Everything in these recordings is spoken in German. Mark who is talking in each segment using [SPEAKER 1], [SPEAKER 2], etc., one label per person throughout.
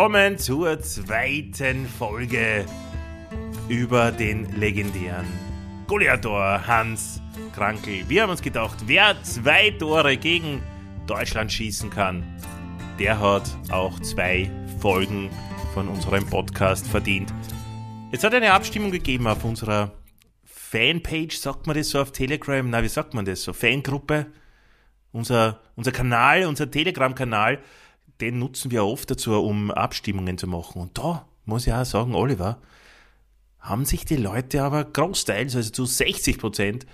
[SPEAKER 1] willkommen zur zweiten Folge über den legendären Goliathor Hans Krankel. Wir haben uns gedacht, wer zwei Tore gegen Deutschland schießen kann, der hat auch zwei Folgen von unserem Podcast verdient. Jetzt hat eine Abstimmung gegeben auf unserer Fanpage, sagt man das so auf Telegram? Na, wie sagt man das so? Fangruppe? Unser, unser Kanal, unser Telegram-Kanal den nutzen wir oft dazu, um Abstimmungen zu machen. Und da muss ich auch sagen, Oliver, haben sich die Leute aber großteils, also zu 60 Prozent,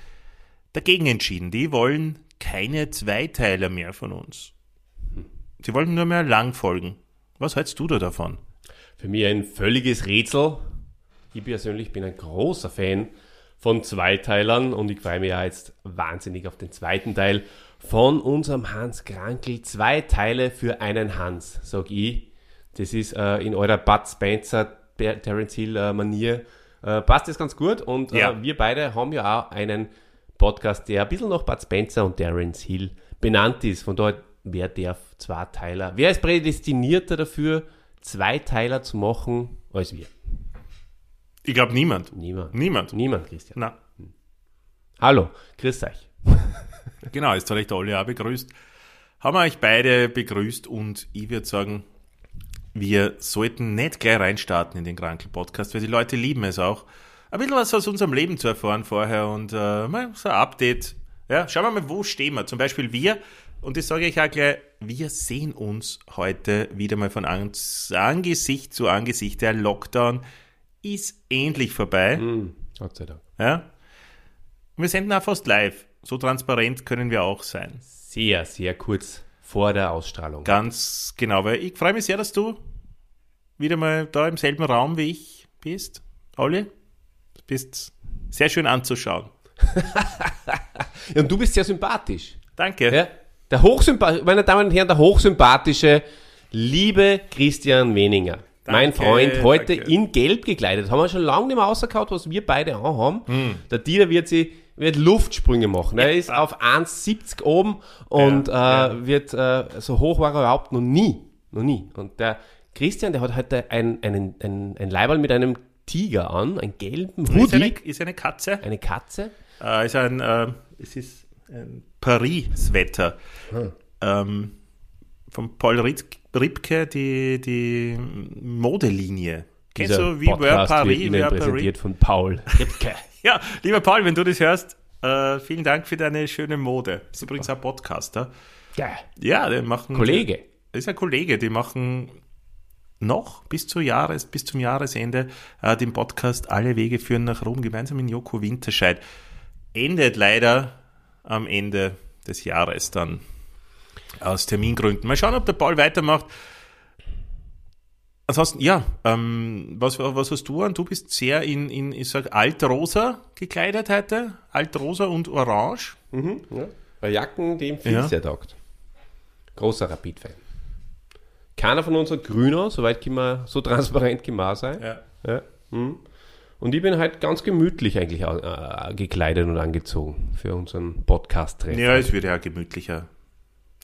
[SPEAKER 1] dagegen entschieden. Die wollen keine Zweiteiler mehr von uns. Sie wollen nur mehr Langfolgen. Was hältst du da davon?
[SPEAKER 2] Für mich ein völliges Rätsel. Ich persönlich bin ein großer Fan von Zweiteilern und ich freue mich ja jetzt wahnsinnig auf den zweiten Teil von unserem Hans Krankel. Zwei Teile für einen Hans, sag ich. Das ist äh, in eurer Bud Spencer, Terence Hill äh, Manier. Äh, passt das ganz gut und äh, ja. wir beide haben ja auch einen Podcast, der ein bisschen nach Bud Spencer und Terence Hill benannt ist. Von daher, wer darf zwei Teiler? Wer ist prädestinierter dafür, zwei Teiler zu machen als wir?
[SPEAKER 1] Ich glaube niemand.
[SPEAKER 2] Niemand.
[SPEAKER 1] Niemand.
[SPEAKER 2] Niemand, Christian.
[SPEAKER 1] Na.
[SPEAKER 2] Hallo, grüß euch.
[SPEAKER 1] genau, jetzt habe ich da alle auch begrüßt. Haben wir euch beide begrüßt und ich würde sagen, wir sollten nicht gleich reinstarten in den Krankel-Podcast, weil die Leute lieben es auch. Ein bisschen was aus unserem Leben zu erfahren vorher und äh, mal so ein Update. Ja, schauen wir mal, wo stehen wir. Zum Beispiel wir, und das sage ich auch gleich, wir sehen uns heute wieder mal von Angesicht zu Angesicht. Der Lockdown ist endlich vorbei.
[SPEAKER 2] Mm, Gott sei Dank.
[SPEAKER 1] Ja. Wir senden auch fast live. So transparent können wir auch sein.
[SPEAKER 2] Sehr, sehr kurz vor der Ausstrahlung.
[SPEAKER 1] Ganz genau, weil ich freue mich sehr, dass du wieder mal da im selben Raum wie ich bist. Olli, du bist sehr schön anzuschauen.
[SPEAKER 2] ja, und du bist sehr sympathisch.
[SPEAKER 1] Danke.
[SPEAKER 2] Ja? Der Hochsympath meine Damen und Herren, der hochsympathische, liebe Christian Weninger. Danke, mein Freund, heute danke. in Gelb gekleidet. Haben wir schon lange nicht mehr rausgehauen, was wir beide auch haben. Hm. Der Dieter wird sich wird Luftsprünge machen. Er ist auf 1,70 oben und äh, wird äh, so hoch war er überhaupt noch nie. Noch nie. Und der Christian, der hat heute ein, einen, ein, ein Leiberl mit einem Tiger an, einen gelben Hoodie.
[SPEAKER 1] Ist eine, ist eine Katze.
[SPEAKER 2] Eine Katze.
[SPEAKER 1] Äh, ist ein, äh, es ist ein Paris-Wetter. Hm. Ähm, von Paul Ripke, die, die Modelinie.
[SPEAKER 2] Kennst du, wie Podcast Paris, wird Ihnen präsentiert von Paul Ripke.
[SPEAKER 1] Ja, lieber Paul, wenn du das hörst, äh, vielen Dank für deine schöne Mode. Ist übrigens ein Podcaster.
[SPEAKER 2] Ja.
[SPEAKER 1] Ja, der machen.
[SPEAKER 2] Kollege.
[SPEAKER 1] Das ist ein Kollege, die machen noch bis, zu Jahres, bis zum Jahresende äh, den Podcast Alle Wege führen nach Rom gemeinsam mit Joko Winterscheid. Endet leider am Ende des Jahres dann aus Termingründen. Mal schauen, ob der Paul weitermacht. Ansonsten, ja, ähm, was, was hast du an? Du bist sehr in, in ich sag, altrosa gekleidet heute. Altrosa und orange.
[SPEAKER 2] Mhm, ja. Bei Jacken, dem viel ja. sehr taugt. Großer Rapid-Fan. Keiner von uns hat grüner, soweit können wir so transparent gemacht sein.
[SPEAKER 1] Ja.
[SPEAKER 2] ja. Mhm. Und ich bin halt ganz gemütlich eigentlich äh, gekleidet und angezogen für unseren Podcast-Treffen.
[SPEAKER 1] Ja, es wird ja gemütlicher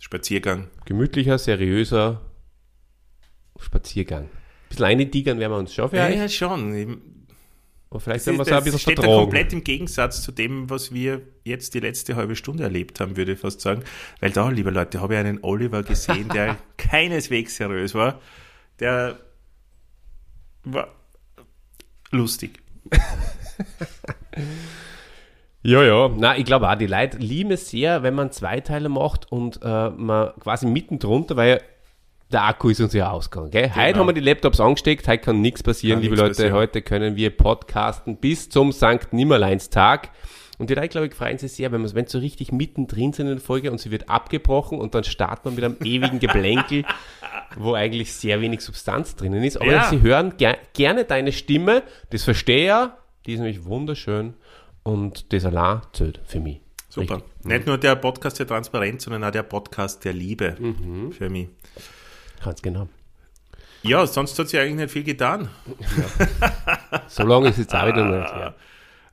[SPEAKER 1] Spaziergang.
[SPEAKER 2] Gemütlicher, seriöser, Spaziergang. Ein bisschen eindigern werden wir uns schon
[SPEAKER 1] vielleicht. Ja, ja schon.
[SPEAKER 2] Aber vielleicht wir es auch ein
[SPEAKER 1] steht vertragen. komplett im Gegensatz zu dem, was wir jetzt die letzte halbe Stunde erlebt haben, würde ich fast sagen. Weil da, liebe Leute, habe ich einen Oliver gesehen, der keineswegs seriös war. Der war lustig.
[SPEAKER 2] Ja, ja. Na, ich glaube auch, die Leute lieben es sehr, wenn man zwei Teile macht und äh, man quasi mitten drunter, weil der Akku ist uns ja ausgegangen. Gell? Genau. Heute haben wir die Laptops angesteckt, heute kann nichts passieren, kann liebe Leute. Passieren. Heute können wir podcasten bis zum Sankt Nimmerleinstag. Und die Leute, glaube ich, freuen sich sehr, wenn wir so richtig mittendrin sind in der Folge und sie wird abgebrochen und dann startet man mit einem ewigen Geblänkel, wo eigentlich sehr wenig Substanz drinnen ist. Aber ja. sie hören ger gerne deine Stimme, das verstehe ich ja, die ist nämlich wunderschön und das allein zählt für mich.
[SPEAKER 1] Super. Richtig. Nicht nur der Podcast der Transparenz, sondern auch der Podcast der Liebe mhm. für mich.
[SPEAKER 2] Ganz genau.
[SPEAKER 1] Ja, sonst hat sich eigentlich nicht viel getan.
[SPEAKER 2] Ja. so lange ist jetzt auch wieder nicht. Ja.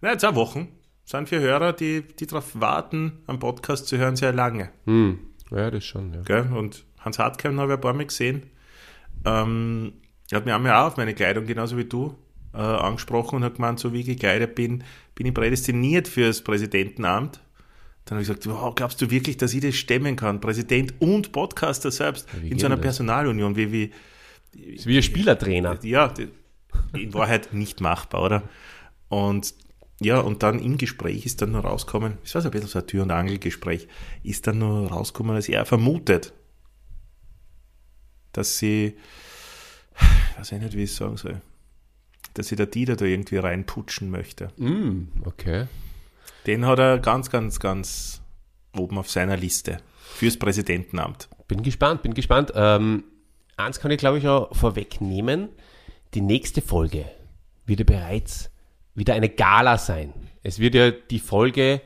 [SPEAKER 1] Na, zwei Wochen. sind für Hörer, die, die darauf warten, am Podcast zu hören, sehr lange.
[SPEAKER 2] Hm. Ja, das schon. Ja.
[SPEAKER 1] Gell? Und Hans Hartkeim habe ich ein paar Mal gesehen. ähm, er hat mir einmal auch auf meine Kleidung, genauso wie du, äh, angesprochen und hat gemeint, so wie ich gekleidet bin, bin ich prädestiniert fürs Präsidentenamt. Dann habe ich gesagt, wow, glaubst du wirklich, dass ich das stemmen kann? Präsident und Podcaster selbst
[SPEAKER 2] wie
[SPEAKER 1] in so einer
[SPEAKER 2] das?
[SPEAKER 1] Personalunion, wie, wie,
[SPEAKER 2] wie ein Spielertrainer.
[SPEAKER 1] ja, in Wahrheit nicht machbar, oder? Und ja, und dann im Gespräch ist dann nur rausgekommen, es war so ein bisschen so ein Tür- und Angelgespräch, ist dann nur rausgekommen, dass er vermutet, dass sie, ich weiß ich nicht, wie ich es sagen soll, dass sie der Dieter da irgendwie reinputschen möchte.
[SPEAKER 2] Mm, okay.
[SPEAKER 1] Den hat er ganz, ganz, ganz oben auf seiner Liste fürs Präsidentenamt.
[SPEAKER 2] Bin gespannt, bin gespannt. Ähm, eins kann ich, glaube ich, auch vorwegnehmen. Die nächste Folge wird ja bereits wieder eine Gala sein. Es wird ja die Folge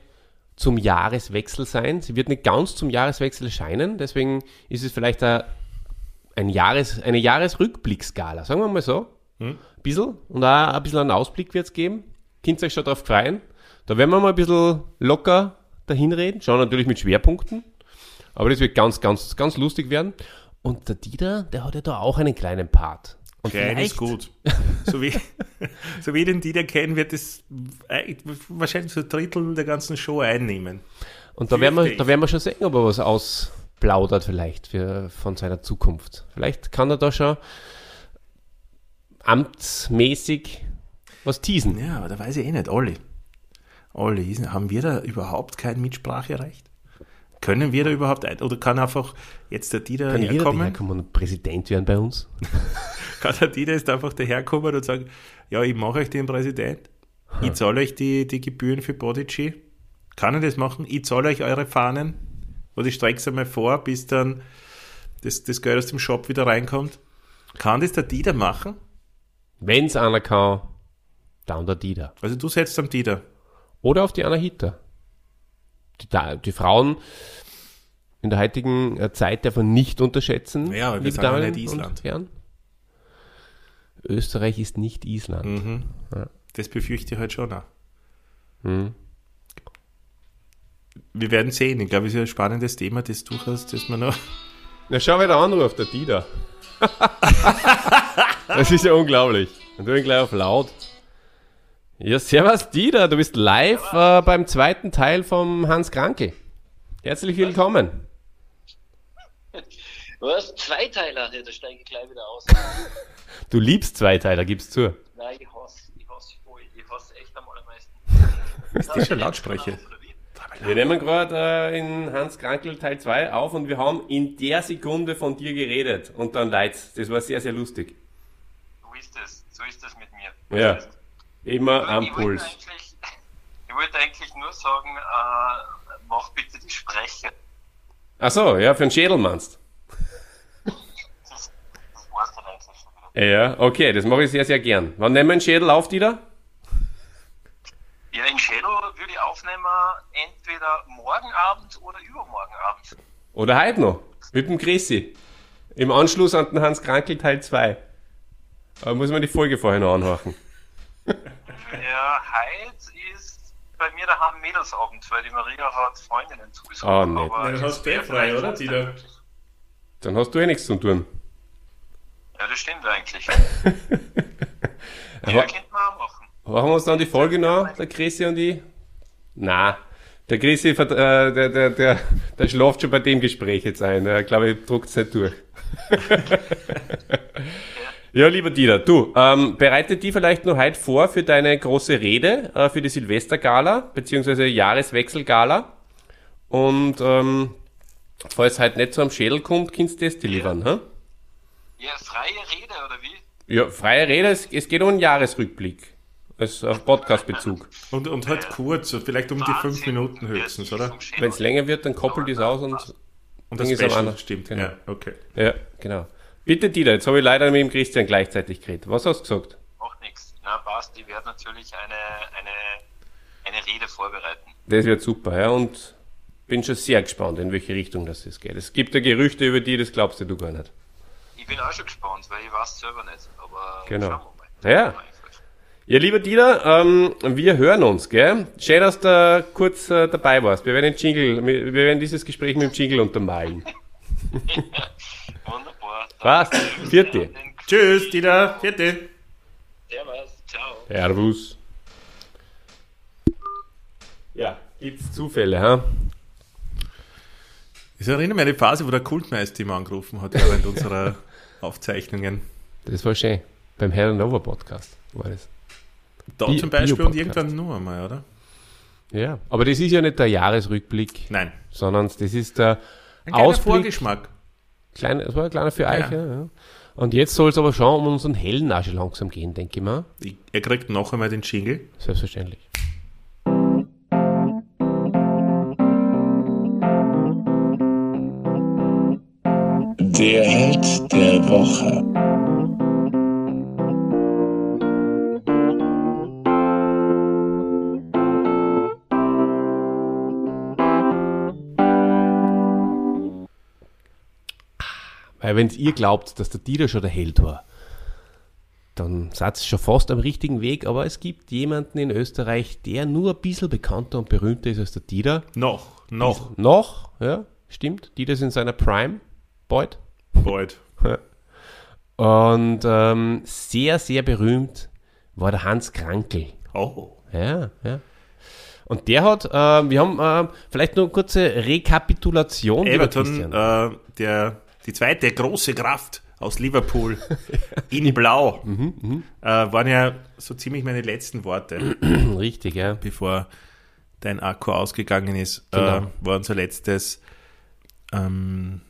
[SPEAKER 2] zum Jahreswechsel sein. Sie wird nicht ganz zum Jahreswechsel erscheinen, deswegen ist es vielleicht ein, ein Jahres, eine Jahresrückblicksgala, sagen wir mal so. Ein bisschen. Und auch ein bisschen einen Ausblick wird es geben. Könnt ihr euch schon drauf freuen. Da werden wir mal ein bisschen locker dahin reden. Schon natürlich mit Schwerpunkten. Aber das wird ganz, ganz, ganz lustig werden. Und der Dieter, der hat ja da auch einen kleinen Part. Und
[SPEAKER 1] Klein ist gut. So wie, so wie den Dieter kennen, wird es eigentlich wahrscheinlich so ein Drittel der ganzen Show einnehmen.
[SPEAKER 2] Und da werden, wir, da werden wir schon sehen, ob er was ausplaudert vielleicht für, von seiner Zukunft. Vielleicht kann er da schon amtsmäßig was teasen.
[SPEAKER 1] Ja, aber da weiß ich eh nicht. Olli. Olli, haben wir da überhaupt kein Mitspracherecht? Können wir da überhaupt ein, oder kann einfach jetzt der Dieter
[SPEAKER 2] Kann jeder
[SPEAKER 1] herkommen?
[SPEAKER 2] herkommen und Präsident werden bei uns?
[SPEAKER 1] Kann der Dieter jetzt einfach daherkommen und sagen, ja, ich mache euch den Präsident. Ich zahle euch die, die Gebühren für Podigy. Kann er das machen? Ich zahle euch eure Fahnen. Oder ich strecke es einmal vor, bis dann das, das Geld aus dem Shop wieder reinkommt. Kann das der Dieter machen?
[SPEAKER 2] Wenn es einer kann, dann der Dieter.
[SPEAKER 1] Also du setzt am Dieter.
[SPEAKER 2] Oder auf die Anahita. Die, die Frauen in der heutigen äh, Zeit darf man nicht unterschätzen.
[SPEAKER 1] Ja, aber wir sagen
[SPEAKER 2] Damen
[SPEAKER 1] nicht Island.
[SPEAKER 2] Österreich ist nicht Island.
[SPEAKER 1] Mhm.
[SPEAKER 2] Ja.
[SPEAKER 1] Das befürchte ich halt schon auch.
[SPEAKER 2] Mhm.
[SPEAKER 1] Wir werden sehen. Ich glaube, es ist ein spannendes Thema, das durchaus, das man noch.
[SPEAKER 2] Na, schau, wer da anruft, der Dieter. das ist ja unglaublich. Und du ihn gleich auf laut. Ja, servus Dieter, du bist live äh, beim zweiten Teil vom Hans Kranke. Herzlich willkommen.
[SPEAKER 3] Was? Zweiteiler? Ja, da steige ich gleich wieder aus.
[SPEAKER 2] Du liebst Zweiteiler, gib's zu.
[SPEAKER 3] Nein, ich hasse, ich hasse voll. Ich hasse echt am allermeisten.
[SPEAKER 1] Ist das schon Lautsprecher?
[SPEAKER 2] Wir nehmen gerade äh, in Hans Krankel Teil 2 auf und wir haben in der Sekunde von dir geredet und dann leid's. Das war sehr, sehr lustig.
[SPEAKER 3] So ist es. So ist es mit mir.
[SPEAKER 2] Ja.
[SPEAKER 3] Das heißt,
[SPEAKER 2] Immer am
[SPEAKER 3] ich wollte
[SPEAKER 2] Puls.
[SPEAKER 3] eigentlich- Ich wollte eigentlich nur sagen, äh, mach bitte die Sprecher.
[SPEAKER 2] Ach so, ja, für den Schädel meinst.
[SPEAKER 3] Das, das war's dann eigentlich schon wieder.
[SPEAKER 2] Ja, okay, das mache ich sehr, sehr gern. Wann nehmen wir den Schädel auf, Dieter?
[SPEAKER 3] Ja, in Shadow würde ich aufnehmen, entweder morgen Abend oder übermorgen Abend.
[SPEAKER 2] Oder heute noch? Mit dem Chrissy. Im Anschluss an den Hans Krankel Teil 2. Aber muss man die Folge vorher noch anhören.
[SPEAKER 3] Ja, heute ist bei mir daheim Mädelsabend, weil die Maria hat Freundinnen zugesucht.
[SPEAKER 2] Ah, nett.
[SPEAKER 3] Aber
[SPEAKER 1] Ja, dann hast du eh frei, oder, Dieter?
[SPEAKER 2] Dann hast du eh nichts zu tun.
[SPEAKER 3] Ja, das stimmt eigentlich.
[SPEAKER 2] Aber-
[SPEAKER 3] ja, könnte man auch machen.
[SPEAKER 2] Machen wir uns dann die Folge noch, der Chrissy und ich? Na, der Chrissy, äh, der, der, der, der schlaft schon bei dem Gespräch jetzt ein. Ich glaube, ich druckt es nicht durch. ja, lieber Dieter, du, ähm, bereite die vielleicht noch heute vor für deine große Rede, äh, für die Silvestergala, beziehungsweise Jahreswechselgala. Und ähm, falls heute nicht so am Schädel kommt, kannst du das delivern, hä?
[SPEAKER 3] Ja, freie Rede, oder wie?
[SPEAKER 2] Ja, freie Rede, es, es geht um einen Jahresrückblick. Als auf Podcast-Bezug.
[SPEAKER 1] Und, und halt kurz, vielleicht um die fünf
[SPEAKER 3] Wahnsinn.
[SPEAKER 1] Minuten
[SPEAKER 3] Ja,
[SPEAKER 1] höchstens, oder?
[SPEAKER 2] Wenn es länger wird, dann koppelt das aus und
[SPEAKER 1] Und das
[SPEAKER 2] Ding ist am
[SPEAKER 1] Special,
[SPEAKER 2] anderen.
[SPEAKER 1] stimmt.
[SPEAKER 2] Genau.
[SPEAKER 1] Ja, okay.
[SPEAKER 2] Ja, genau. Bitte, Dieter, jetzt habe ich leider mit dem Christian gleichzeitig geredet. Was hast du gesagt?
[SPEAKER 3] Macht nichts. Na, passt. Ich werde natürlich eine, eine, eine Rede vorbereiten.
[SPEAKER 2] Das wird super, ja, und bin schon sehr gespannt, in welche Richtung das jetzt geht. Es gibt ja Gerüchte über die, das glaubst du gar nicht.
[SPEAKER 3] Ich bin auch schon gespannt, weil ich weiß selber nicht. Aber
[SPEAKER 2] Genau.
[SPEAKER 3] schauen wir mal.
[SPEAKER 2] Ja. Ja, lieber Dieter, ähm, wir hören uns, gell? Schön, dass du kurz äh, dabei warst. Wir werden den Jingle, wir werden dieses Gespräch mit dem Jingle untermalen. Passt. Vierte.
[SPEAKER 1] Tschüss, Dieter. Vierte.
[SPEAKER 3] Servus, ciao.
[SPEAKER 2] Servus. Ja, gibt's Zufälle, ha?
[SPEAKER 1] Ich erinnere mich an die Phase, wo der Kultmeister immer angerufen hat während unserer Aufzeichnungen.
[SPEAKER 2] Das war schön. Beim Hell Nova Podcast war das.
[SPEAKER 1] Da
[SPEAKER 2] Bi-
[SPEAKER 1] zum Beispiel und irgendwann nur einmal, oder?
[SPEAKER 2] Ja, aber das ist ja nicht der Jahresrückblick,
[SPEAKER 1] Nein.
[SPEAKER 2] sondern das ist der
[SPEAKER 1] Ein
[SPEAKER 2] Ausblick.
[SPEAKER 1] Vorgeschmack.
[SPEAKER 2] Klein, das war ein kleiner für
[SPEAKER 1] Ja.
[SPEAKER 2] euch, ja. ja. Und jetzt soll es aber schon um unseren hellen auch schon langsam gehen, denke ich mal.
[SPEAKER 1] Er kriegt noch einmal den Jingle.
[SPEAKER 2] Selbstverständlich.
[SPEAKER 4] Der Held der Woche.
[SPEAKER 2] Weil wenn ihr glaubt, dass der Dieter schon der Held war, dann seid ihr schon fast am richtigen Weg, aber es gibt jemanden in Österreich, der nur ein bisschen bekannter und berühmter ist als der Dieter.
[SPEAKER 1] Noch. Noch.
[SPEAKER 2] Noch, ja, stimmt. Dieter ist in seiner Prime, Beut.
[SPEAKER 1] Bald.
[SPEAKER 2] Und ähm, sehr, sehr berühmt war der Hans Krankel.
[SPEAKER 1] Oh.
[SPEAKER 2] Ja, ja. Und der hat, äh, wir haben äh, vielleicht noch eine kurze Rekapitulation.
[SPEAKER 1] Everton, äh, der, die zweite große Kraft aus Liverpool in Blau,
[SPEAKER 2] Mhm,
[SPEAKER 1] äh, waren ja so ziemlich meine letzten Worte,
[SPEAKER 2] Richtig, ja.
[SPEAKER 1] bevor dein Akku ausgegangen ist.
[SPEAKER 2] Genau.
[SPEAKER 1] Äh, war unser letztes. Ähm,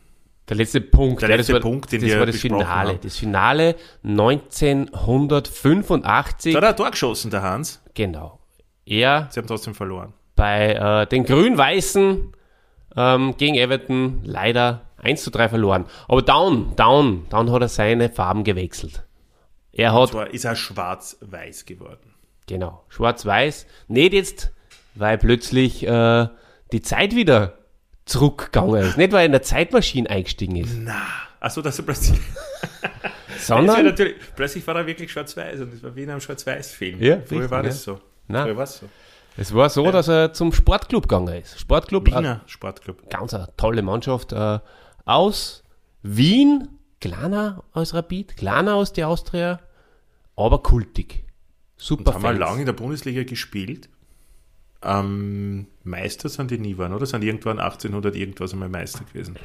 [SPEAKER 2] Der letzte Punkt.
[SPEAKER 1] Der
[SPEAKER 2] ja,
[SPEAKER 1] letzte
[SPEAKER 2] das war,
[SPEAKER 1] Punkt, den
[SPEAKER 2] das
[SPEAKER 1] wir
[SPEAKER 2] war das Finale.
[SPEAKER 1] haben.
[SPEAKER 2] Das Finale 1985.
[SPEAKER 1] da hat er ein Tor geschossen, der Hans.
[SPEAKER 2] Genau. Er
[SPEAKER 1] Sie haben trotzdem verloren.
[SPEAKER 2] bei äh, den Grün-Weißen ähm, gegen Everton leider 1 zu 3 verloren. Aber down, down, down hat er seine Farben gewechselt. Er hat,
[SPEAKER 1] Zwar ist er schwarz-weiß geworden.
[SPEAKER 2] genau, schwarz-weiß. Nicht jetzt, weil plötzlich äh, die Zeit wieder zurückgegangen ist. Nicht, weil er in der Zeitmaschine eingestiegen ist,
[SPEAKER 1] Na, achso, dass er plötzlich.
[SPEAKER 2] Sondern
[SPEAKER 1] natürlich, plötzlich war er wirklich schwarz-weiß und das war wie in einem Schwarz-Weiß-Film.
[SPEAKER 2] Ja,
[SPEAKER 1] Früher
[SPEAKER 2] richtig,
[SPEAKER 1] war
[SPEAKER 2] ja.
[SPEAKER 1] das so.
[SPEAKER 2] Nein.
[SPEAKER 1] Früher war es so.
[SPEAKER 2] es war so, dass er zum Sportclub gegangen ist. Sportclub, äh,
[SPEAKER 1] Wiener Sportclub.
[SPEAKER 2] ganz eine tolle Mannschaft äh, aus Wien, kleiner als Rapid, kleiner als die Austria, aber kultig. Super
[SPEAKER 1] Und haben wir
[SPEAKER 2] Fans.
[SPEAKER 1] lange in der Bundesliga gespielt. Ähm, Meister sind die nie waren, oder? Sind irgendwann 1800 irgendwas einmal Meister gewesen?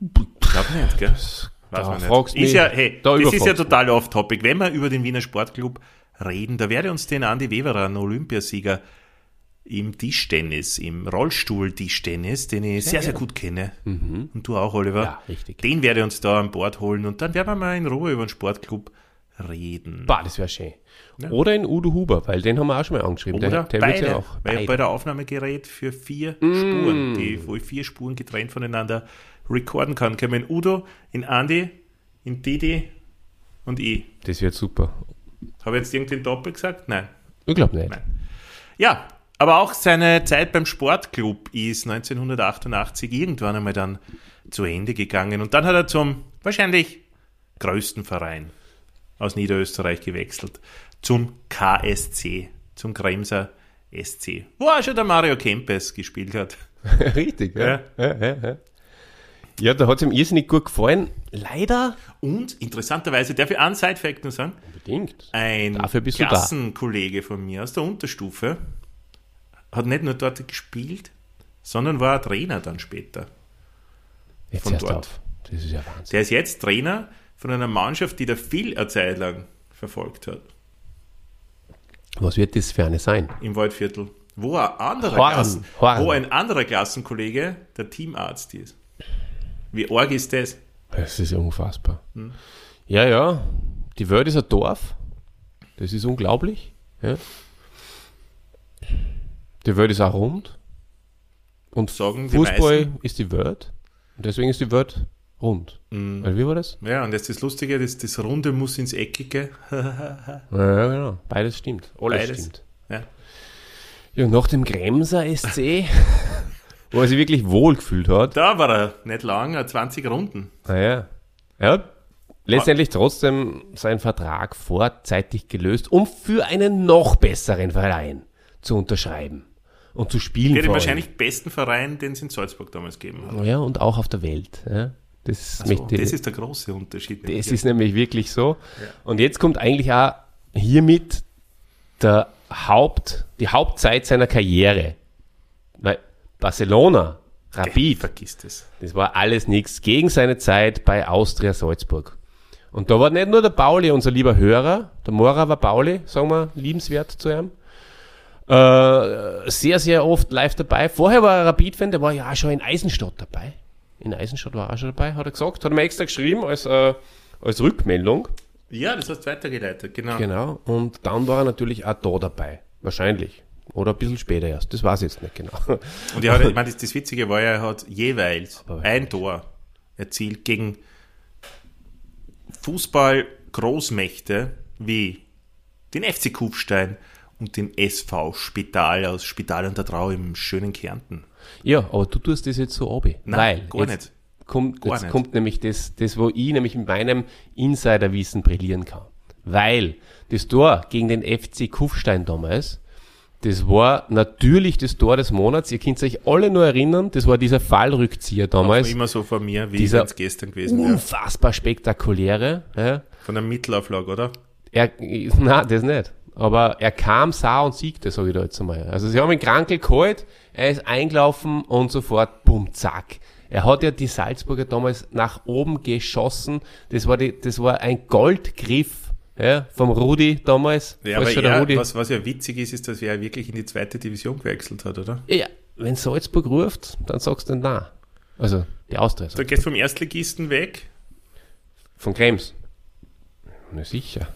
[SPEAKER 1] Ich glaube nicht, gell? Weiß
[SPEAKER 2] da
[SPEAKER 1] man
[SPEAKER 2] fragst
[SPEAKER 1] nicht. Ist ja, hey,
[SPEAKER 2] da
[SPEAKER 1] das ist ja total off-topic. Wenn wir über den Wiener Sportclub reden, da wäre uns den Andi Weberer, ein Olympiasieger im Tischtennis, im Rollstuhl-Tischtennis, den ich sehr, sehr gut kenne. Und du auch, Oliver.
[SPEAKER 2] Mhm. Ja, richtig.
[SPEAKER 1] Den werde ich uns da an Bord holen und dann werden wir mal in Ruhe über den Sportclub reden.
[SPEAKER 2] Bah, das wäre schön. Oder in Udo Huber, weil den haben wir auch schon mal angeschrieben.
[SPEAKER 1] Oder
[SPEAKER 2] der, der
[SPEAKER 1] beide,
[SPEAKER 2] ja auch.
[SPEAKER 1] weil
[SPEAKER 2] Beide.
[SPEAKER 1] bei der Aufnahmegerät für vier
[SPEAKER 2] Mm.
[SPEAKER 1] Spuren, die, wo ich vier Spuren getrennt voneinander recorden kann. Können wir in Udo, in Andi, in Didi und ich.
[SPEAKER 2] Das wird super.
[SPEAKER 1] Habe ich jetzt irgendwie doppelt gesagt? Nein.
[SPEAKER 2] Ich glaube nicht.
[SPEAKER 1] Nein. Ja, aber auch seine Zeit beim Sportclub ist 1988 irgendwann einmal dann zu Ende gegangen. Und dann hat er zum wahrscheinlich größten Verein aus Niederösterreich gewechselt. Zum KSC, zum Kremser SC. Wo auch schon der Mario Kempes gespielt hat.
[SPEAKER 2] Richtig, ja. Ja, ja, ja. ja da hat es ihm irrsinnig gut gefallen. Leider.
[SPEAKER 1] Und interessanterweise, darf ich einen Side-Fact nur sagen?
[SPEAKER 2] Unbedingt.
[SPEAKER 1] Ein
[SPEAKER 2] Dafür bist.
[SPEAKER 1] Klassenkollege von mir aus der Unterstufe hat nicht nur dort gespielt, sondern war Trainer dann später.
[SPEAKER 2] Jetzt
[SPEAKER 1] von dort.
[SPEAKER 2] auf. Das ist ja Wahnsinn.
[SPEAKER 1] Der ist jetzt Trainer von einer Mannschaft, die der Phil eine Zeit lang verfolgt hat,
[SPEAKER 2] Was wird das für eine sein?
[SPEAKER 1] im Waldviertel. Wo ein anderer,
[SPEAKER 2] Horn,
[SPEAKER 1] Klassen,
[SPEAKER 2] Horn.
[SPEAKER 1] wo ein anderer Klassenkollege der Teamarzt ist. Wie arg ist das?
[SPEAKER 2] Das ist ja unfassbar.
[SPEAKER 1] Hm.
[SPEAKER 2] Ja, ja. Die Welt ist ein Dorf. Das ist unglaublich. Ja. Die Welt ist auch rund. Und
[SPEAKER 1] Sagen die
[SPEAKER 2] Fußball
[SPEAKER 1] meisten.
[SPEAKER 2] ist die Welt. Und deswegen ist die Welt rund. Weil wie war das?
[SPEAKER 1] Ja, und jetzt das Lustige, das, das Runde muss ins Eckige.
[SPEAKER 2] Ja, genau. Beides stimmt. Alles
[SPEAKER 1] Beides.
[SPEAKER 2] stimmt.
[SPEAKER 1] Ja.
[SPEAKER 2] Ja, nach dem Gremser SC, wo er sich wirklich wohl gefühlt hat,
[SPEAKER 1] Da war er nicht lang, äh, 20 Runden.
[SPEAKER 2] Naja. Er hat letztendlich trotzdem seinen Vertrag vorzeitig gelöst, um für einen noch besseren Verein zu unterschreiben und zu spielen.
[SPEAKER 1] Der den wahrscheinlich besten Verein, den es in Salzburg damals gegeben hat.
[SPEAKER 2] Ja, und auch auf der Welt. Ja. Das,
[SPEAKER 1] Also,
[SPEAKER 2] möchte ich-
[SPEAKER 1] das ist der große Unterschied.
[SPEAKER 2] das ist nämlich wirklich so. Und jetzt kommt eigentlich auch hiermit der Haupt, die Hauptzeit seiner Karriere. Weil Barcelona, Rapid,
[SPEAKER 1] Vergiss das.
[SPEAKER 2] das war alles nichts gegen seine Zeit bei Austria Salzburg. Und da war nicht nur der Pauli, unser lieber Hörer, der Mora war Pauli, sagen wir, liebenswert zu ihm. Äh, sehr, sehr oft live dabei. Vorher war er Rapid-Fan, der war ja auch schon in Eisenstadt dabei. In Eisenstadt war er auch schon dabei, hat er gesagt. Hat er mir extra geschrieben als, äh, als Rückmeldung.
[SPEAKER 1] Ja, das hast du weitergeleitet, genau.
[SPEAKER 2] Genau. Und dann war er natürlich auch da dabei. Wahrscheinlich. Oder ein bisschen später erst. Das weiß ich jetzt nicht genau.
[SPEAKER 1] Und er hat, ich meine, das, das Witzige war, er hat jeweils ein Tor erzielt gegen Fußball-Großmächte wie den FC Kufstein und den SV Spital aus Spital und der Trau im schönen Kärnten.
[SPEAKER 2] Ja, aber du tust das jetzt so abi.
[SPEAKER 1] Nein,
[SPEAKER 2] weil
[SPEAKER 1] gar nicht.
[SPEAKER 2] Kommt,
[SPEAKER 1] Gar
[SPEAKER 2] jetzt
[SPEAKER 1] nicht.
[SPEAKER 2] kommt nämlich das, das, wo ich nämlich mit meinem Insiderwissen brillieren kann. Weil das Tor gegen den FC Kufstein damals, das war natürlich das Tor des Monats. Ihr könnt euch alle nur erinnern, das war dieser Fallrückzieher
[SPEAKER 1] War
[SPEAKER 2] damals.
[SPEAKER 1] immer so von mir, wie
[SPEAKER 2] Dieser-
[SPEAKER 1] es gestern gewesen wäre.
[SPEAKER 2] Unfassbar spektakuläre. Ja.
[SPEAKER 1] Von der Mittelauflage, oder?
[SPEAKER 2] Er, na, das nicht. Aber er kam, sah und siegte, sage ich da jetzt einmal. Also sie haben ihn Krankel geholt, er ist eingelaufen und sofort, bumm, zack. Er hat ja die Salzburger damals nach oben geschossen. Das war, die, das war ein Goldgriff ja, vom Rudi damals.
[SPEAKER 1] Ja, aber er,
[SPEAKER 2] Rudi?
[SPEAKER 1] was, was ja witzig ist, ist, dass er wirklich in die zweite Division gewechselt hat, oder?
[SPEAKER 2] ja, wenn Salzburg ruft, dann sagst du na. Also die Austria.
[SPEAKER 1] Da gehst du vom Erstligisten weg.
[SPEAKER 2] Von Krems. Na sicher.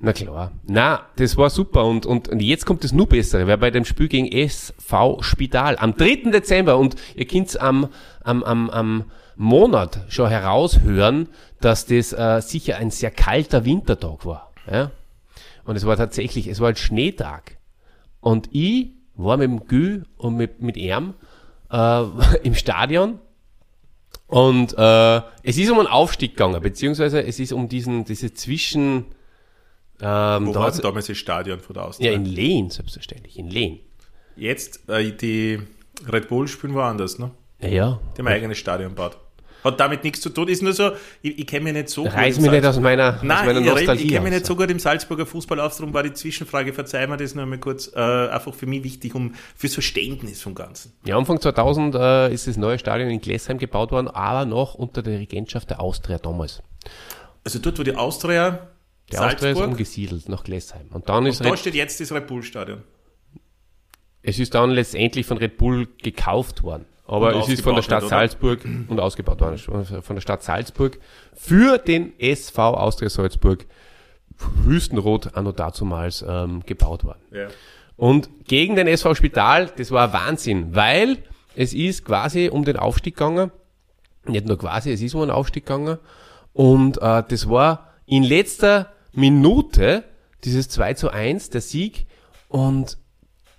[SPEAKER 2] Na klar. Na, das war super. Und, und, und jetzt kommt das nur Bessere, weil bei dem Spiel gegen SV Spital am 3. Dezember und ihr könnt am, am, am, am Monat schon heraushören, dass das äh, sicher ein sehr kalter Wintertag war. Ja? Und es war tatsächlich, es war ein Schneetag. Und ich war mit dem Gü und mit, mit ihm äh, im Stadion und äh, es ist um einen Aufstieg gegangen, beziehungsweise es ist um diesen, diese Zwischen... Ähm,
[SPEAKER 1] Wo
[SPEAKER 2] da
[SPEAKER 1] war denn damals das Stadion von der Austria?
[SPEAKER 2] ja, in Lehn, selbstverständlich, in Lehn.
[SPEAKER 1] Jetzt, äh, die Red Bull spielen woanders, ne?
[SPEAKER 2] Ja, ja.
[SPEAKER 1] Die haben ein eigenes Stadion gebaut. Hat damit nichts zu tun. Ist nur so, ich, ich kenne mich nicht so
[SPEAKER 2] Reiß
[SPEAKER 1] im
[SPEAKER 2] mich nicht aus meiner, aus
[SPEAKER 1] Nein,
[SPEAKER 2] meiner
[SPEAKER 1] ich,
[SPEAKER 2] Nostalgie
[SPEAKER 1] ich kenne mich
[SPEAKER 2] aus.
[SPEAKER 1] nicht so gut im Salzburger Fußball aus, darum war die Zwischenfrage, verzeih mir das nur einmal kurz, äh, einfach für mich wichtig, um fürs Verständnis vom Ganzen.
[SPEAKER 2] Ja, Anfang 2000 äh, ist das neue Stadion in Glessheim gebaut worden, aber noch unter der Regentschaft der Austria damals.
[SPEAKER 1] Also dort, wo die Austria,
[SPEAKER 2] Der Austria ist
[SPEAKER 1] Salzburg,
[SPEAKER 2] umgesiedelt nach Glessheim. Und dann ist
[SPEAKER 1] und da
[SPEAKER 2] Red,
[SPEAKER 1] steht jetzt das Red Bull Stadion.
[SPEAKER 2] es ist dann letztendlich von Red Bull gekauft worden. Aber
[SPEAKER 1] Und
[SPEAKER 2] es ist von der Stadt Salzburg und ausgebaut worden, von der Stadt Salzburg für den SV Austria Salzburg Wüstenrot anno dazumals ähm, gebaut worden.
[SPEAKER 1] Ja.
[SPEAKER 2] Und gegen den SV Spital, das war Wahnsinn, weil es ist quasi um den Aufstieg gegangen. Nicht nur quasi, es ist um den Aufstieg gegangen. Und äh, das war in letzter Minute dieses 2 zu 1, der Sieg. Und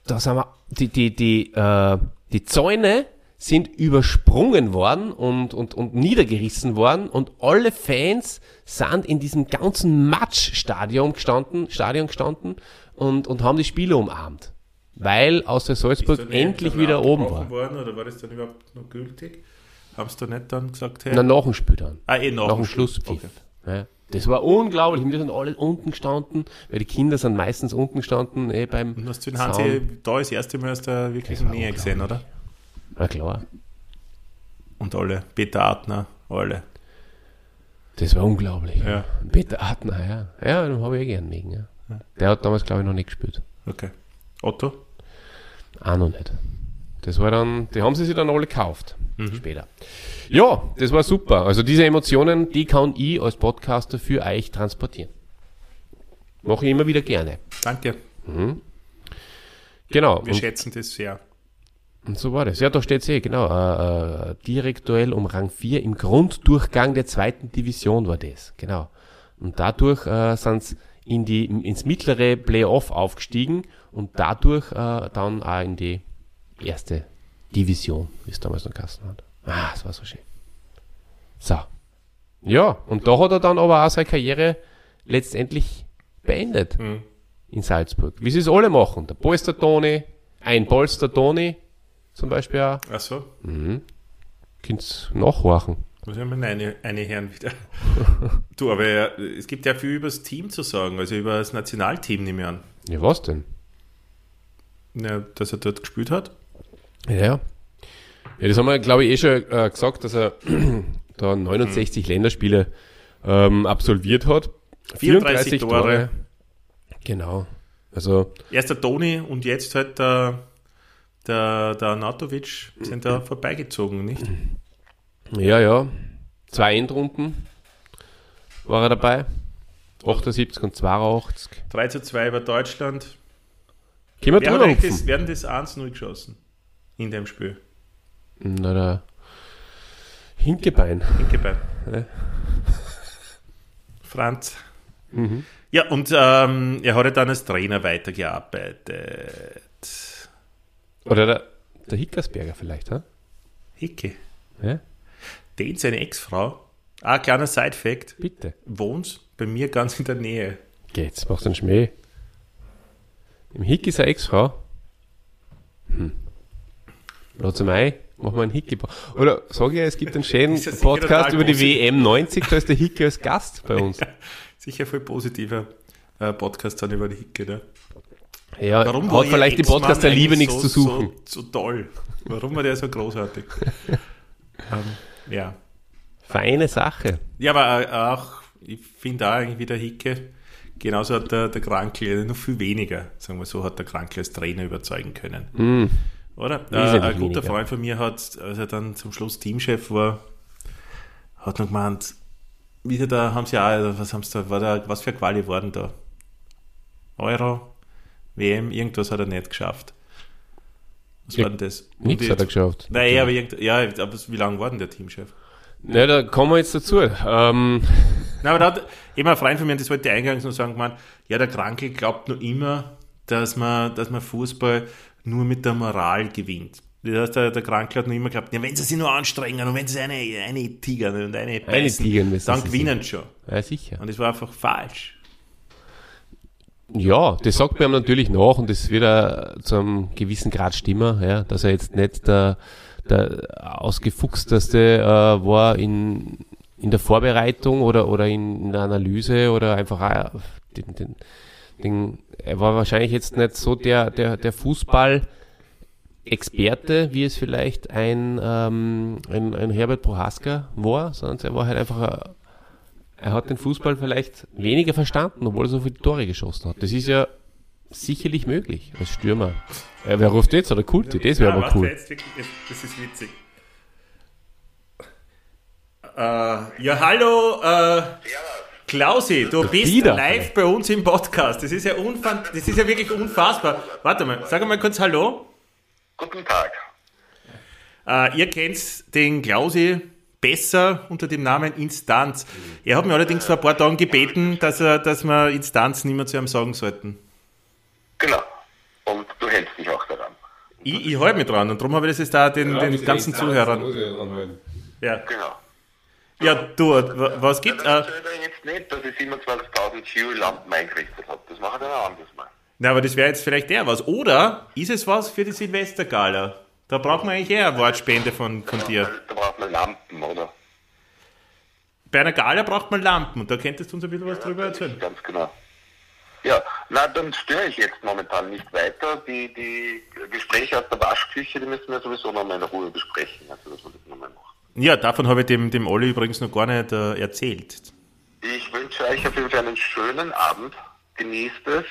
[SPEAKER 2] da sind wir, die, die, die, äh, die Zäune sind übersprungen worden und, und, und niedergerissen worden und alle Fans sind in diesem ganzen Matschstadion gestanden, Stadion gestanden und, und haben die Spiele umarmt. Weil aus der Salzburg endlich wieder oben war.
[SPEAKER 1] Worden, oder war das dann überhaupt noch gültig? Haben sie da nicht dann gesagt, hey,
[SPEAKER 2] Na, nach dem Spiel dann.
[SPEAKER 1] ah, eh, nach,
[SPEAKER 2] Nach
[SPEAKER 1] dem.
[SPEAKER 2] Schlusspfiff.
[SPEAKER 1] Okay.
[SPEAKER 2] Ja. Das war unglaublich. Wir sind alle unten gestanden, weil die Kinder sind meistens unten gestanden, eh beim
[SPEAKER 1] Und hast du den. Hansi da das erste Mal aus der wirklichen Nähe gesehen, oder?
[SPEAKER 2] Na klar.
[SPEAKER 1] Und alle, Peter Adner, alle.
[SPEAKER 2] Das war unglaublich.
[SPEAKER 1] Ja.
[SPEAKER 2] Peter Adner, ja. Ja, den habe ich eh gern mögen, ja. Der hat damals, glaube ich, noch nicht gespielt.
[SPEAKER 1] Okay. Otto?
[SPEAKER 2] Auch noch nicht. Das war dann, die haben sie sich dann alle gekauft. Später. Ja, das war super. Also diese Emotionen, die kann ich als Podcaster für euch transportieren. Mache ich immer wieder gerne.
[SPEAKER 1] Danke.
[SPEAKER 2] Genau.
[SPEAKER 1] Wir
[SPEAKER 2] Und,
[SPEAKER 1] schätzen das sehr.
[SPEAKER 2] und so war das. Ja, da steht eh, genau. Äh, äh, Direktuell um Rang 4 im Grunddurchgang der zweiten Division war das. Genau. Und dadurch äh, sind sie in die, ins mittlere Playoff aufgestiegen und dadurch äh, dann auch in die erste Division, wie es damals noch geheißen hat. Ah, das war so schön. So. Ja, und da hat er dann aber auch seine Karriere letztendlich beendet in Salzburg. Wie sie es alle machen. Der Polster Toni, ein Polster Toni zum Beispiel auch.
[SPEAKER 1] Ach so.
[SPEAKER 2] Könnt nachhorchen.
[SPEAKER 1] Muss ich mal eine, eine Herren wieder. du, aber es gibt ja viel über das Team zu sagen, also über das Nationalteam, nehme ich an.
[SPEAKER 2] Ja, was denn?
[SPEAKER 1] Ja, dass er dort gespielt hat.
[SPEAKER 2] Ja, ja. Das haben wir, glaube ich, eh schon äh, gesagt, dass er da 69 Länderspiele ähm, absolviert hat.
[SPEAKER 1] 34 Tore.
[SPEAKER 2] Genau. Also,
[SPEAKER 1] Erst der Toni und jetzt halt der, der, der Natovic sind da vorbeigezogen, nicht?
[SPEAKER 2] ja, ja. Zwei Endrunden war er dabei. 78 und 82.
[SPEAKER 1] 3 zu 2 über Deutschland.
[SPEAKER 2] Können wir drüber
[SPEAKER 1] werden das 1-0 geschossen in dem Spiel?
[SPEAKER 2] Na, der Hinkebein.
[SPEAKER 1] Hinkebein.
[SPEAKER 2] Ja.
[SPEAKER 1] Franz.
[SPEAKER 2] Mhm.
[SPEAKER 1] Ja, und ähm, er hat ja dann als Trainer weitergearbeitet.
[SPEAKER 2] Oder der, der Hickersberger vielleicht, ha?
[SPEAKER 1] Hicke.
[SPEAKER 2] Ja?
[SPEAKER 1] Den, seine Ex-Frau, ah, kleiner Side-Fact,
[SPEAKER 2] Bitte.
[SPEAKER 1] wohnt bei mir ganz in der Nähe.
[SPEAKER 2] Geht's, machst du einen Schmäh. Im Hick ist eine Ex-Frau. Hm. Lass mal mach mal einen Hickey. Oder sag ich, es gibt einen schönen Podcast über die
[SPEAKER 1] positiv.
[SPEAKER 2] WM 90, da ist der Hickey als Gast bei uns.
[SPEAKER 1] Sicher voll positiver äh, Podcast dann über die Hicke, ne?
[SPEAKER 2] Ja,
[SPEAKER 1] Warum war
[SPEAKER 2] hat vielleicht die Podcast der Liebe nichts
[SPEAKER 1] so,
[SPEAKER 2] zu suchen.
[SPEAKER 1] So, so toll. Warum war der so großartig? ähm, ja.
[SPEAKER 2] Feine Sache.
[SPEAKER 1] Ja, aber äh, auch, ich finde auch irgendwie der Hicke, genauso hat der, der Krankel noch viel weniger, sagen wir so, hat der Krankel als Trainer überzeugen können. Oder? Äh, ein guter
[SPEAKER 2] weniger.
[SPEAKER 1] Freund von mir hat, als er dann zum Schluss Teamchef war, hat noch gemeint, wieder da haben sie auch, also was haben sie da, war da, was für Quali waren da? Euro, WM, irgendwas hat er nicht geschafft. Was
[SPEAKER 2] Ja,
[SPEAKER 1] war denn das?
[SPEAKER 2] Nichts
[SPEAKER 1] Und
[SPEAKER 2] hat er
[SPEAKER 1] jetzt-
[SPEAKER 2] geschafft.
[SPEAKER 1] Nein, aber, irgend, ja, aber wie lange war denn der Teamchef?
[SPEAKER 2] Ja, da kommen wir jetzt dazu. Ähm,
[SPEAKER 1] Na, aber da hat eben ein Freund von mir, das wollte ich eingangs noch sagen, gemeint, ja, der Kranke glaubt nur immer, dass man, dass man Fußball nur mit der Moral gewinnt. Das heißt, der, der Kranke hat nur immer geglaubt, ja, wenn sie sich nur anstrengen und wenn sie eine, eine tigern und eine beißen,
[SPEAKER 2] müssen
[SPEAKER 1] dann gewinnen sie schon.
[SPEAKER 2] ja, sicher.
[SPEAKER 1] Und das war einfach falsch.
[SPEAKER 2] Ja, das sagt man ihm natürlich nach und das wird auch zu einem gewissen Grad stimmen, ja, dass er jetzt nicht der, der ausgefuchsteste äh, war in, in der Vorbereitung oder, oder in, in der Analyse oder einfach auch den, den, den, er war wahrscheinlich jetzt nicht so der, der, der Fußball Experte, wie es vielleicht ein, ähm, ein, ein Herbert Prohaska war, sondern er war halt einfach ein, er hat den Fußball vielleicht weniger verstanden, obwohl er so viele Tore geschossen hat. Das ist ja sicherlich möglich als Stürmer. Äh, wer ruft jetzt? Oder Kulti? Das wäre aber cool.
[SPEAKER 1] Jetzt das ist witzig. Äh, ja, hallo, äh, Klausi, du bist
[SPEAKER 2] wieder.
[SPEAKER 1] live bei uns im Podcast. Das ist ja das ist ja wirklich unfassbar. Warte mal, sag mal kurz Hallo.
[SPEAKER 3] Guten Tag.
[SPEAKER 1] Äh, ihr kennt den Klausi besser unter dem Namen Instanz. Er hat mir allerdings vor ein paar Tagen gebeten, dass, er, dass wir Instanz nicht mehr zu ihm sagen sollten.
[SPEAKER 3] Genau. Und du hältst dich auch daran.
[SPEAKER 1] Ich, ich halte mich dran und darum habe ich das jetzt da den, den ganzen Zuhörern. Ja.
[SPEAKER 3] Genau.
[SPEAKER 1] Ja, du, wa- was gibt
[SPEAKER 3] Das
[SPEAKER 1] äh,
[SPEAKER 3] jetzt nicht, dass ich 27.000 Skiu-Lampen eingerichtet habe. Das mache ich dann ein anderes Mal.
[SPEAKER 1] Na, aber das wäre jetzt vielleicht der was. Oder ist es was für die Silvestergala? Da braucht man eigentlich eher eine Wortspende von, von dir.
[SPEAKER 3] Da braucht man Lampen, oder?
[SPEAKER 1] Bei einer Gala braucht man Lampen und da könntest du uns ein bisschen was drüber erzählen.
[SPEAKER 3] Ganz genau. Ja, na, dann störe ich jetzt momentan nicht weiter. Die, die Gespräche aus der Waschküche, die müssen wir sowieso noch mal in Ruhe besprechen. Also, dass wir das nochmal machen.
[SPEAKER 1] Ja, davon habe ich dem, dem Olli übrigens noch gar nicht äh, erzählt.
[SPEAKER 3] Ich wünsche euch auf jeden Fall einen schönen Abend. Genießt es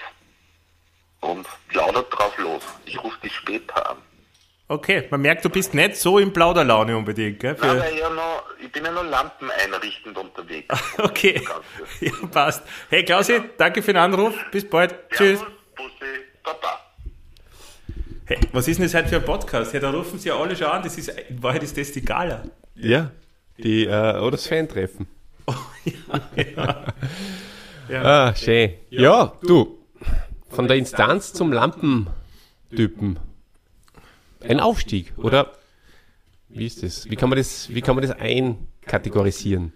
[SPEAKER 3] und plaudert drauf los. Ich rufe dich später an.
[SPEAKER 1] Okay, man merkt, du bist nicht so in Plauderlaune unbedingt, gell?
[SPEAKER 3] Nein, weil ja noch, ich bin ja noch Lampen einrichtend unterwegs.
[SPEAKER 1] okay, ja, passt. Hey Klausi, danke für den Anruf. Bis bald. Tschüss.
[SPEAKER 3] Servus, Bussi, Baba.
[SPEAKER 1] Hey, was ist denn das heute für ein Podcast? Hey, da rufen sie ja alle schon an. Das ist, in Wahrheit ist das die Gala.
[SPEAKER 2] Ja, die, äh, oder das Fan-Treffen.
[SPEAKER 1] ja.
[SPEAKER 2] Ah, schön. Ja, du, von der Instanz zum Lampentypen. Ein Aufstieg, oder? Wie ist das? Wie kann man das, wie kann man das einkategorisieren?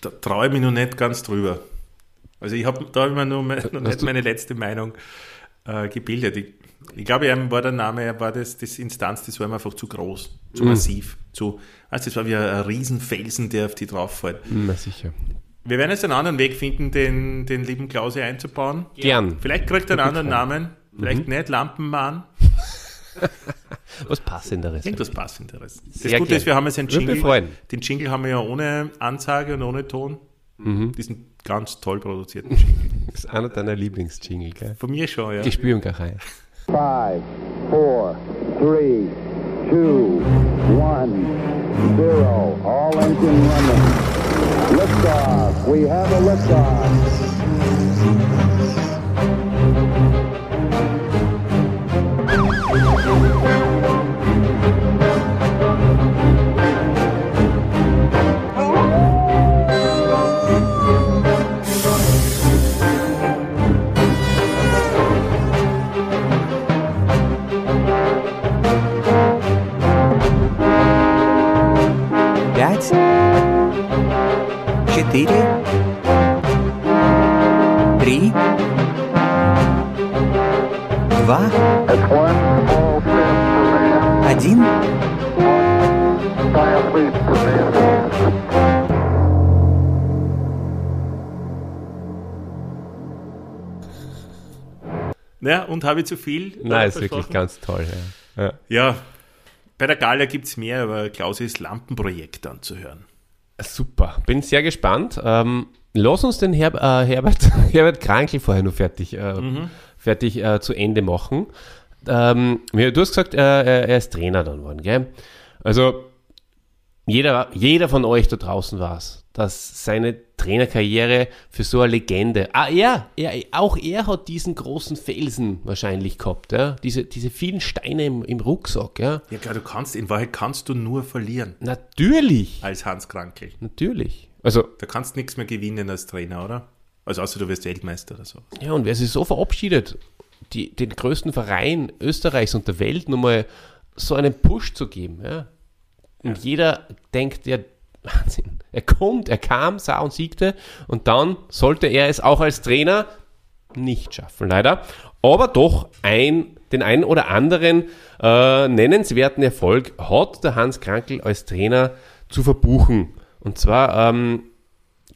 [SPEAKER 1] Da traue ich mich noch nicht ganz drüber. Also ich habe da immer nur noch nicht meine letzte Meinung äh, gebildet. Ich, ich glaube, ihm war der Name, er war das, das Instanz, das war ihm einfach zu groß, zu massiv, zu, also das war wie ein, Riesenfelsen, der auf die drauf fällt.
[SPEAKER 2] Na sicher.
[SPEAKER 1] Wir werden jetzt einen anderen Weg finden, den, den lieben Klause einzubauen.
[SPEAKER 2] Gern.
[SPEAKER 1] Vielleicht kriegt er einen anderen Namen, vielleicht nicht Lampenmann,
[SPEAKER 2] Was Passenderes.
[SPEAKER 1] irgendwas Passenderes. Das
[SPEAKER 2] Sehr
[SPEAKER 1] Gute
[SPEAKER 2] gern.
[SPEAKER 1] ist, wir haben jetzt einen Jingle. Den Jingle haben wir ja ohne Ansage und ohne Ton. Diesen ganz toll produzierten Jingle.
[SPEAKER 2] Das ist einer deiner Lieblingsjingle, gell?
[SPEAKER 1] Von mir schon, ja.
[SPEAKER 2] Ich spüre ihn gar rein.
[SPEAKER 5] Five, four, three, two, one, zero. All engine running. Liftoff. We have a liftoff. 4, 3, 2, 1.
[SPEAKER 1] Ja, und habe ich zu viel?
[SPEAKER 2] Nein, ist wirklich ganz toll. Ja, ja.
[SPEAKER 1] ja bei der Gala gibt es mehr, aber Klaus ist Lampenprojekt anzuhören.
[SPEAKER 2] Super, bin sehr gespannt. Ähm, lass uns den Her äh, Herbert, Herbert Krankel vorher nur fertig, äh, fertig äh, zu Ende machen. Ähm, du hast gesagt, äh, er er ist Trainer dann worden, gell? Also jeder, jeder von euch da draußen weiß, dass seine Trainerkarriere für so eine Legende. Ah, er, er, auch er hat diesen großen Felsen wahrscheinlich gehabt, ja? diese, diese vielen Steine im, im Rucksack. Ja?
[SPEAKER 1] Ja klar, du kannst, in Wahrheit kannst du nur verlieren
[SPEAKER 2] Natürlich,
[SPEAKER 1] als Hans Krankel.
[SPEAKER 2] natürlich. Also
[SPEAKER 1] Da kannst nichts mehr gewinnen als Trainer, oder? Also außer du wirst Weltmeister oder so.
[SPEAKER 2] Ja, und wer sich so verabschiedet, die, den größten Verein Österreichs und der Welt nochmal so einen Push zu geben, ja. Und jeder denkt, ja, Wahnsinn, er kommt, er kam, sah und siegte und dann sollte er es auch als Trainer nicht schaffen, leider. Aber doch ein, den einen oder anderen äh, nennenswerten Erfolg hat der Hans Krankel als Trainer zu verbuchen. Und zwar, ähm,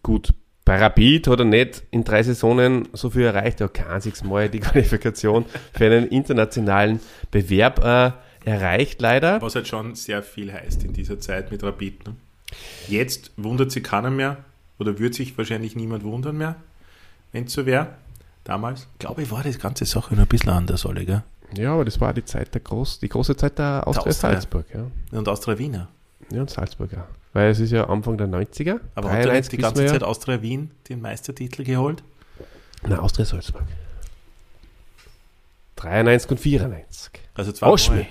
[SPEAKER 2] gut, bei Rapid hat er nicht in drei Saisonen so viel erreicht, er hat kein Mal die Qualifikation für einen internationalen Bewerb äh, erreicht, leider.
[SPEAKER 1] Was halt schon sehr viel heißt in dieser Zeit mit Rapid. Ne? Jetzt wundert sich keiner mehr oder wird sich wahrscheinlich niemand wundern mehr, wenn es so wäre. Damals, glaube ich, war die ganze Sache noch ein bisschen anders, alle, gell?
[SPEAKER 2] Ja, aber das war die Zeit der groß, die große Zeit der Austria,
[SPEAKER 1] Austria.
[SPEAKER 2] Salzburg, ja.
[SPEAKER 1] Und Austria Wiener.
[SPEAKER 2] Ja, und Salzburger. Weil es ist ja Anfang der 90er.
[SPEAKER 1] Aber hat er
[SPEAKER 2] 93
[SPEAKER 1] nicht die ganze Zeit Austria Wien den Meistertitel geholt?
[SPEAKER 2] Nein, Austria Salzburg. 93 und 94.
[SPEAKER 1] Also zwei
[SPEAKER 2] mich.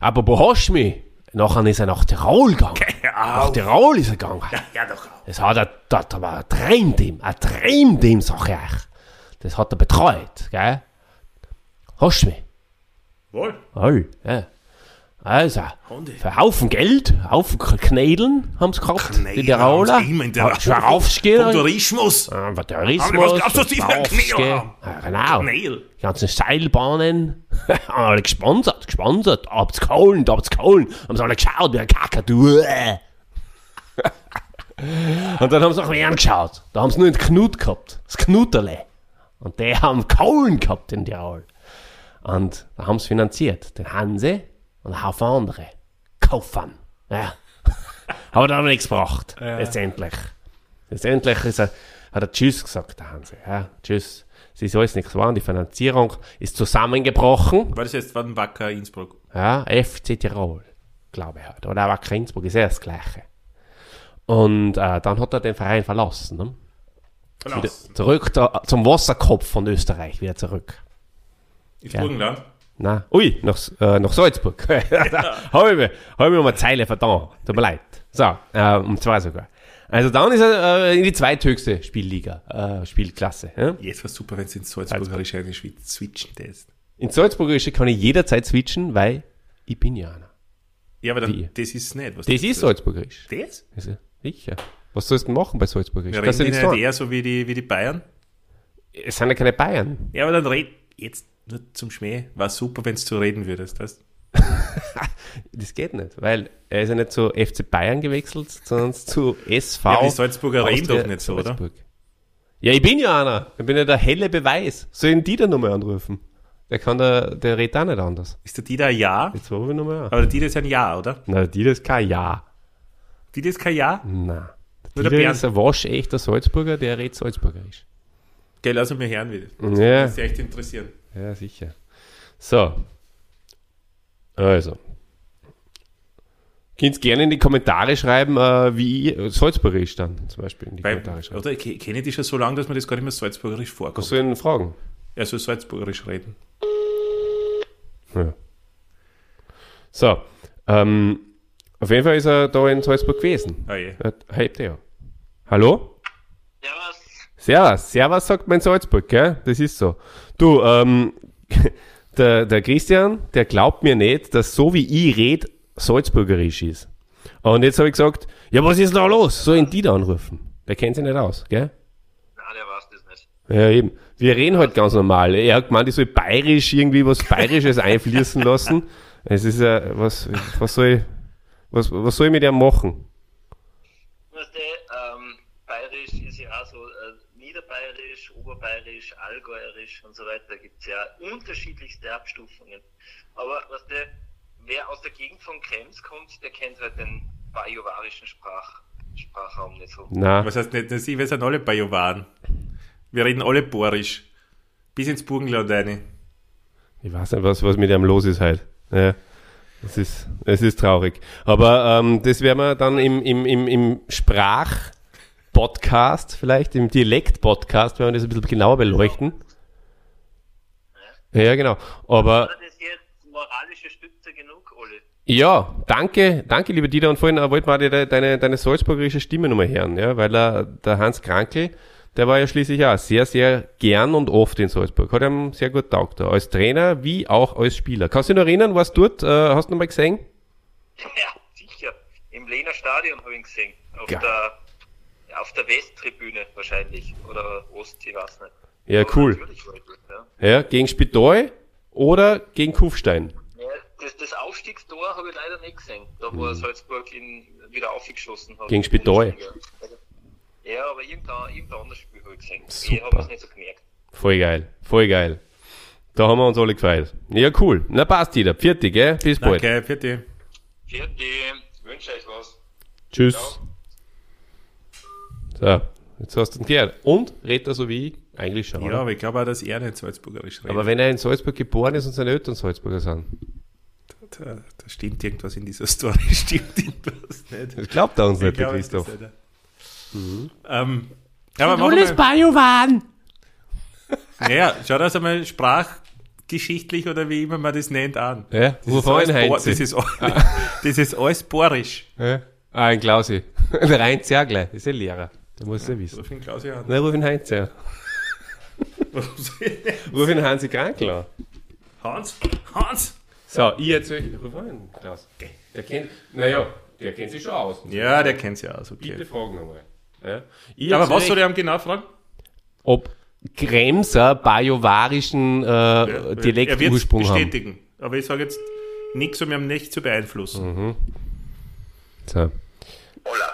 [SPEAKER 2] Aber wo hast mich? Nachher ist er nach Tirol gegangen. Nach Tirol ist er gegangen.
[SPEAKER 1] Ja, doch auch.
[SPEAKER 2] Das hat er, das war ein Traumteam, ein Traumteam, sag ich euch. Das hat er betreut, gell? Hast du mich?
[SPEAKER 1] Wohl.
[SPEAKER 2] Voll, ja. Also,
[SPEAKER 1] Hunde.
[SPEAKER 2] für Haufen Geld, Haufen Knädeln haben sie gehabt, die
[SPEAKER 1] Knädel
[SPEAKER 2] Tiroler. Schwarovski.
[SPEAKER 1] Vom Tourismus.
[SPEAKER 2] äh, der Tourismus.
[SPEAKER 1] Aber was glaubst du, was die für. Knädel haben?
[SPEAKER 2] Ja, genau.
[SPEAKER 1] Knädel.
[SPEAKER 2] Die ganzen Seilbahnen. alle gesponsert, gesponsert. Habt's geholt, habt's geholt. Haben sie alle geschaut, wie ein Kakadu. Und dann haben sie nach mir angeschaut. Da haben sie nur den Knut gehabt. Das Knuterle. Und die haben Kohlen gehabt in Tirol. Und da haben sie finanziert. Den Hanse und ein Haufen andere. Kaufmann. Ja. Aber da hat er nichts gebracht. Letztendlich. Letztendlich ist er, hat er Tschüss gesagt, der Hanse. Ja, tschüss. Es ist alles nichts geworden. Die Finanzierung ist zusammengebrochen.
[SPEAKER 1] War das jetzt von Wacker Innsbruck?
[SPEAKER 2] Ja, FC Tirol, glaube ich halt. Oder auch Wacker Innsbruck ist ja das Gleiche. Und äh, dann hat er den Verein verlassen. Ne?
[SPEAKER 1] Verlassen.
[SPEAKER 2] zurück da, zum Wasserkopf von Österreich, wieder zurück.
[SPEAKER 1] Ins Burgenland?
[SPEAKER 2] Na, ui, nach, äh, nach Salzburg. habe ich, mir- hab ich mir mal eine Zeile verdammt. Tut mir leid. So, äh, um zwei sogar. Also dann ist er äh, in die zweithöchste Spielliga, äh, Spielklasse. Ja?
[SPEAKER 1] Jetzt war super, wenn es ins Salzburgerische eine switchen lässt.
[SPEAKER 2] In Salzburgerische kann ich jederzeit switchen, weil ich bin ja einer.
[SPEAKER 1] Ja, aber dann,
[SPEAKER 2] Wie?
[SPEAKER 1] das ist nicht. Was
[SPEAKER 2] Das ist Salzburgerisch.
[SPEAKER 1] Das?
[SPEAKER 2] Also, sicher. Was sollst du machen bei Salzburgisch?
[SPEAKER 1] Wir reden die nicht eher so wie die, wie die Bayern?
[SPEAKER 2] Es sind ja keine Bayern.
[SPEAKER 1] Ja, aber dann red, jetzt nur zum Schmäh, war super, wenn du zu reden würdest. Das?
[SPEAKER 2] Das geht nicht, weil er ist ja nicht zu FC Bayern gewechselt, sondern zu SV.
[SPEAKER 1] Ja, die Salzburger reden
[SPEAKER 2] Austria
[SPEAKER 1] doch nicht so, oder?
[SPEAKER 2] Salzburg. Ja, ich bin ja einer. Ich bin ja der helle Beweis. Sollen die dann nochmal anrufen? Der kann der, der redet auch nicht anders.
[SPEAKER 1] Ist der Dieter ein Ja?
[SPEAKER 2] Jetzt rufe ich nochmal an.
[SPEAKER 1] Aber der Dieter ist ein Ja, oder?
[SPEAKER 2] Na, die das ist kein Ja.
[SPEAKER 1] Dieter ist kein Ja?
[SPEAKER 2] Na.
[SPEAKER 1] Nur der
[SPEAKER 2] Der ist ein waschechter Salzburger, der redet Salzburgerisch.
[SPEAKER 1] Gell, lass mich hören wieder.
[SPEAKER 2] Ja.
[SPEAKER 1] Das ist echt interessieren.
[SPEAKER 2] Ja, sicher. So. Also. Könnt gerne in die Kommentare schreiben, äh, wie Salzburgerisch dann zum Beispiel in die
[SPEAKER 1] Weil,
[SPEAKER 2] Kommentare schreiben.
[SPEAKER 1] oder ich kenne die schon so lange, dass man das gar nicht mehr salzburgerisch vorkommt.
[SPEAKER 2] Was sollen Fragen?
[SPEAKER 1] Er soll salzburgerisch reden.
[SPEAKER 2] Ja. So. Ähm, auf jeden Fall ist er da in Salzburg gewesen.
[SPEAKER 1] Ah, je.
[SPEAKER 2] Hebt er. Hallo?
[SPEAKER 6] Ja, was?
[SPEAKER 2] Servus. Servus sagt man in Salzburg, gell? Das ist so. Du, ähm, der, der Christian, der glaubt mir nicht, dass so wie ich red, Salzburgerisch ist. Und jetzt habe ich gesagt, ja, was ist da los? Soll ich die da anrufen? Der kennt sich nicht aus, gell?
[SPEAKER 6] Nein, der weiß das nicht.
[SPEAKER 2] Ja, eben. Wir reden halt ganz normal. Er hat gemeint, ich soll bayerisch irgendwie was Bayerisches einfließen lassen. Es ist ja, was, was soll ich, was, was soll ich mit ihm machen?
[SPEAKER 6] Weißt du, ähm, bayerisch ist ja auch so äh, niederbayerisch, oberbayerisch, allgäuerisch und so weiter. Da gibt es ja unterschiedlichste Abstufungen. Aber weißt du, wer aus der Gegend von Krems kommt, der kennt halt den bajuwarischen Sprach, Sprachraum nicht so.
[SPEAKER 2] Na,
[SPEAKER 1] Was heißt nicht, ich, wir sind alle Bajovaren. Wir reden alle Borisch. Bis ins Burgenland rein.
[SPEAKER 2] ich weiß nicht, was, was mit ihm los ist halt. Ja, es ist, es ist traurig. Aber ähm, das werden wir dann im, im, im, im Sprach-Podcast, vielleicht im Dialekt-Podcast, werden wir das ein bisschen genauer beleuchten. Ja, genau. Aber? Ja, danke, danke, lieber Dieter. Und vorhin äh, wollte man dir deine, deine salzburgerische Stimme nochmal hören, ja, weil er, der Hans Krankel, der war ja schließlich auch sehr, sehr gern und oft in Salzburg. Hat ihm sehr gut taugt, als Trainer wie auch als Spieler. Kannst du dich noch erinnern, was dort, äh, hast du noch mal gesehen?
[SPEAKER 6] Ja, sicher. Im Lehner Stadion habe ich ihn gesehen. Auf
[SPEAKER 2] Geil.
[SPEAKER 6] der, auf der Westtribüne wahrscheinlich. Oder Ost, ich weiß nicht.
[SPEAKER 2] Ja,
[SPEAKER 6] Aber
[SPEAKER 2] cool.
[SPEAKER 6] Dort, ja.
[SPEAKER 2] Ja, gegen Spital oder gegen Kufstein?
[SPEAKER 6] Ja, das, das Aufstiegstor habe ich leider nicht gesehen, da wo Salzburg ihn wieder aufgeschossen hat.
[SPEAKER 2] Gegen Spital.
[SPEAKER 6] Ja, aber irgendein, irgendein anderes Ich gesehen. Ich
[SPEAKER 2] Super.
[SPEAKER 6] habe es nicht so gemerkt.
[SPEAKER 2] Voll geil, voll geil. Da haben wir uns alle gefreut. Ja, cool. Na passt, Dieter. Vierte, gell? Bis bald.
[SPEAKER 1] Danke, die.
[SPEAKER 6] Vierte, wünsche euch was.
[SPEAKER 2] Tschüss. So, jetzt hast du ihn gehört. Und redet er so wie ich? Eigentlich schon.
[SPEAKER 1] Ja,
[SPEAKER 2] oder?
[SPEAKER 1] aber ich glaube auch, dass er nicht salzburgerisch redet.
[SPEAKER 2] Aber wenn er in Salzburg geboren ist und seine Eltern Salzburger sind,
[SPEAKER 1] da, da stimmt irgendwas in dieser Story, stimmt irgendwas nicht.
[SPEAKER 2] das glaubt er uns nicht, der
[SPEAKER 1] glaube,
[SPEAKER 2] Christoph.
[SPEAKER 1] das nicht. Ähm, ja, aber machen wir,
[SPEAKER 2] Bajowan!
[SPEAKER 1] naja, schau das einmal sprachgeschichtlich oder wie immer man das nennt an.
[SPEAKER 2] Ja,
[SPEAKER 1] Das
[SPEAKER 2] wo
[SPEAKER 1] ist,
[SPEAKER 2] vorhin
[SPEAKER 1] alles, das, ist, all- das ist alles borisch.
[SPEAKER 2] Ja. Ah, ein Klausi. Der Heinz ja gleich, ist ja Lehrer. Der muss ja wissen.
[SPEAKER 1] Ruf ihn Klausi an.
[SPEAKER 2] Nein, ruf ihn Heinz
[SPEAKER 1] nicht?
[SPEAKER 2] Ruf ihn Hansi Krankel an.
[SPEAKER 1] Hans, Hans!
[SPEAKER 2] So, ich erzähl, ruf an, Klaus. Der kennt, naja, der kennt sich schon aus.
[SPEAKER 1] Ja, der kennt ja aus,
[SPEAKER 2] Bitte
[SPEAKER 1] okay.
[SPEAKER 2] fragen nochmal. Ja. Ich
[SPEAKER 1] Aber was soll ich ihm genau fragen?
[SPEAKER 2] Ob Kremser bajowarischen äh, Dialektursprung
[SPEAKER 1] wird's
[SPEAKER 2] haben.
[SPEAKER 1] bestätigen. Aber ich sage jetzt nichts, um ihn nicht zu beeinflussen.
[SPEAKER 2] So.
[SPEAKER 3] Hola,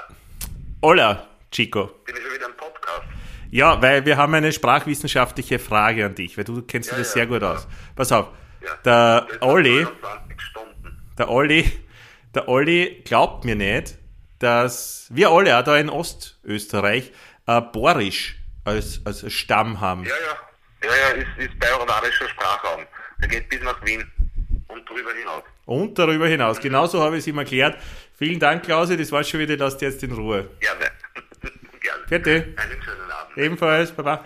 [SPEAKER 1] Hola, Chico.
[SPEAKER 3] bin ich schon wieder im Podcast?
[SPEAKER 1] Ja, weil wir haben eine sprachwissenschaftliche Frage an dich, weil du kennst dich
[SPEAKER 3] Ja,
[SPEAKER 1] das
[SPEAKER 3] ja,
[SPEAKER 1] sehr gut
[SPEAKER 3] ja.
[SPEAKER 1] aus. Pass auf,
[SPEAKER 3] Ja.
[SPEAKER 1] der Olli,
[SPEAKER 3] sind 29 Stunden.
[SPEAKER 1] der Olli, der Olli glaubt mir nicht, dass wir alle auch da in Ostösterreich äh, Borisch als, als Stamm haben.
[SPEAKER 3] Ja, ja. Ja, ja, ist, ist bajuwarischer Sprachraum. Der geht bis nach Wien und drüber hinaus.
[SPEAKER 1] Und darüber hinaus. Genauso habe ich es ihm erklärt. Vielen Dank, Klausi, das war schon wieder, lasst jetzt in Ruhe.
[SPEAKER 3] Gerne. Gerne.
[SPEAKER 1] Vierte.
[SPEAKER 3] Einen schönen Abend.
[SPEAKER 1] Ebenfalls, Baba.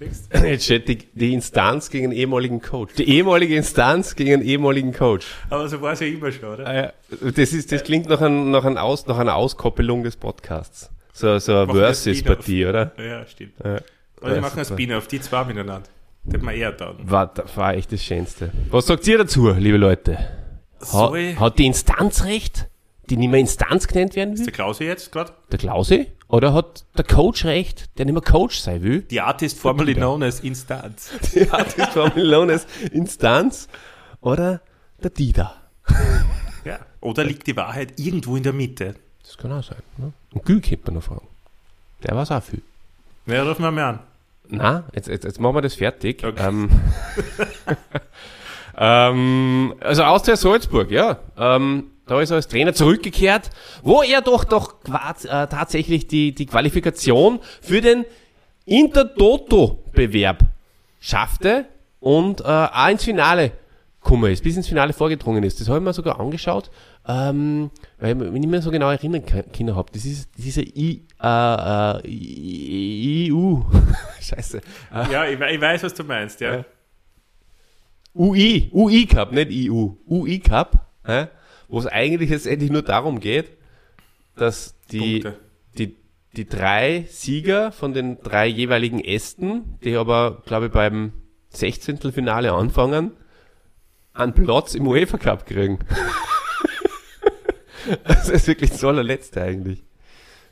[SPEAKER 2] Jetzt steht die, die Instanz gegen einen ehemaligen Coach. Die ehemalige Instanz gegen einen ehemaligen Coach.
[SPEAKER 1] Aber so war es ja immer schon, oder?
[SPEAKER 2] Ah, ja. Das, ist, das klingt nach, ein, nach, ein Aus, nach einer Auskoppelung des Podcasts. So, so eine Versus-Partie, oder?
[SPEAKER 1] Ja, stimmt.
[SPEAKER 2] Ja.
[SPEAKER 1] Also
[SPEAKER 2] Ja,
[SPEAKER 1] wir machen
[SPEAKER 2] super.
[SPEAKER 1] Spin-off, die zwei miteinander. Das wir eher da.
[SPEAKER 2] War, war echt das Schönste. Was sagt ihr dazu, liebe Leute? Ha, hat die Instanz recht? Die nicht mehr Instanz genannt werden
[SPEAKER 1] der
[SPEAKER 2] will?
[SPEAKER 1] Klausi jetzt gerade?
[SPEAKER 2] Der Klausi? Oder hat der Coach recht, der nicht mehr Coach sein will?
[SPEAKER 1] Die Artist formerly known as Instanz.
[SPEAKER 2] Die Artist Formel known as Instanz. Oder der Dieter.
[SPEAKER 1] Ja. Oder liegt die Wahrheit irgendwo in der Mitte?
[SPEAKER 2] Das kann auch sein. Ne? Und Gül könnte man noch fragen. Der weiß auch viel.
[SPEAKER 1] Ja, rufen wir mal an.
[SPEAKER 2] Na, jetzt, jetzt, jetzt machen wir das fertig.
[SPEAKER 1] Okay.
[SPEAKER 2] Ähm, ähm, also Austria Salzburg, ja. Ähm, da ist er als Trainer zurückgekehrt, wo er doch doch äh, tatsächlich die, die Qualifikation für den Intertoto-Bewerb schaffte und äh, auch ins Finale gekommen ist, bis ins Finale vorgedrungen ist. Das habe ich mir sogar angeschaut, ähm, weil ich mich nicht mehr so genau erinnern können habe. Das ist dieser I, äh, äh, I- EU, scheiße, äh,
[SPEAKER 1] Ja, ich, ich weiß, was du meinst, ja.
[SPEAKER 2] Ja. UI, UI Cup, nicht EU, UI Cup, hä? Wo es eigentlich jetzt endlich nur darum geht, dass die,
[SPEAKER 1] Punkte.
[SPEAKER 2] die, die drei Sieger von den drei jeweiligen Ästen, die aber, glaube ich, beim 16. Finale anfangen, einen Platz im UEFA Cup kriegen. das ist wirklich das allerletzte eigentlich.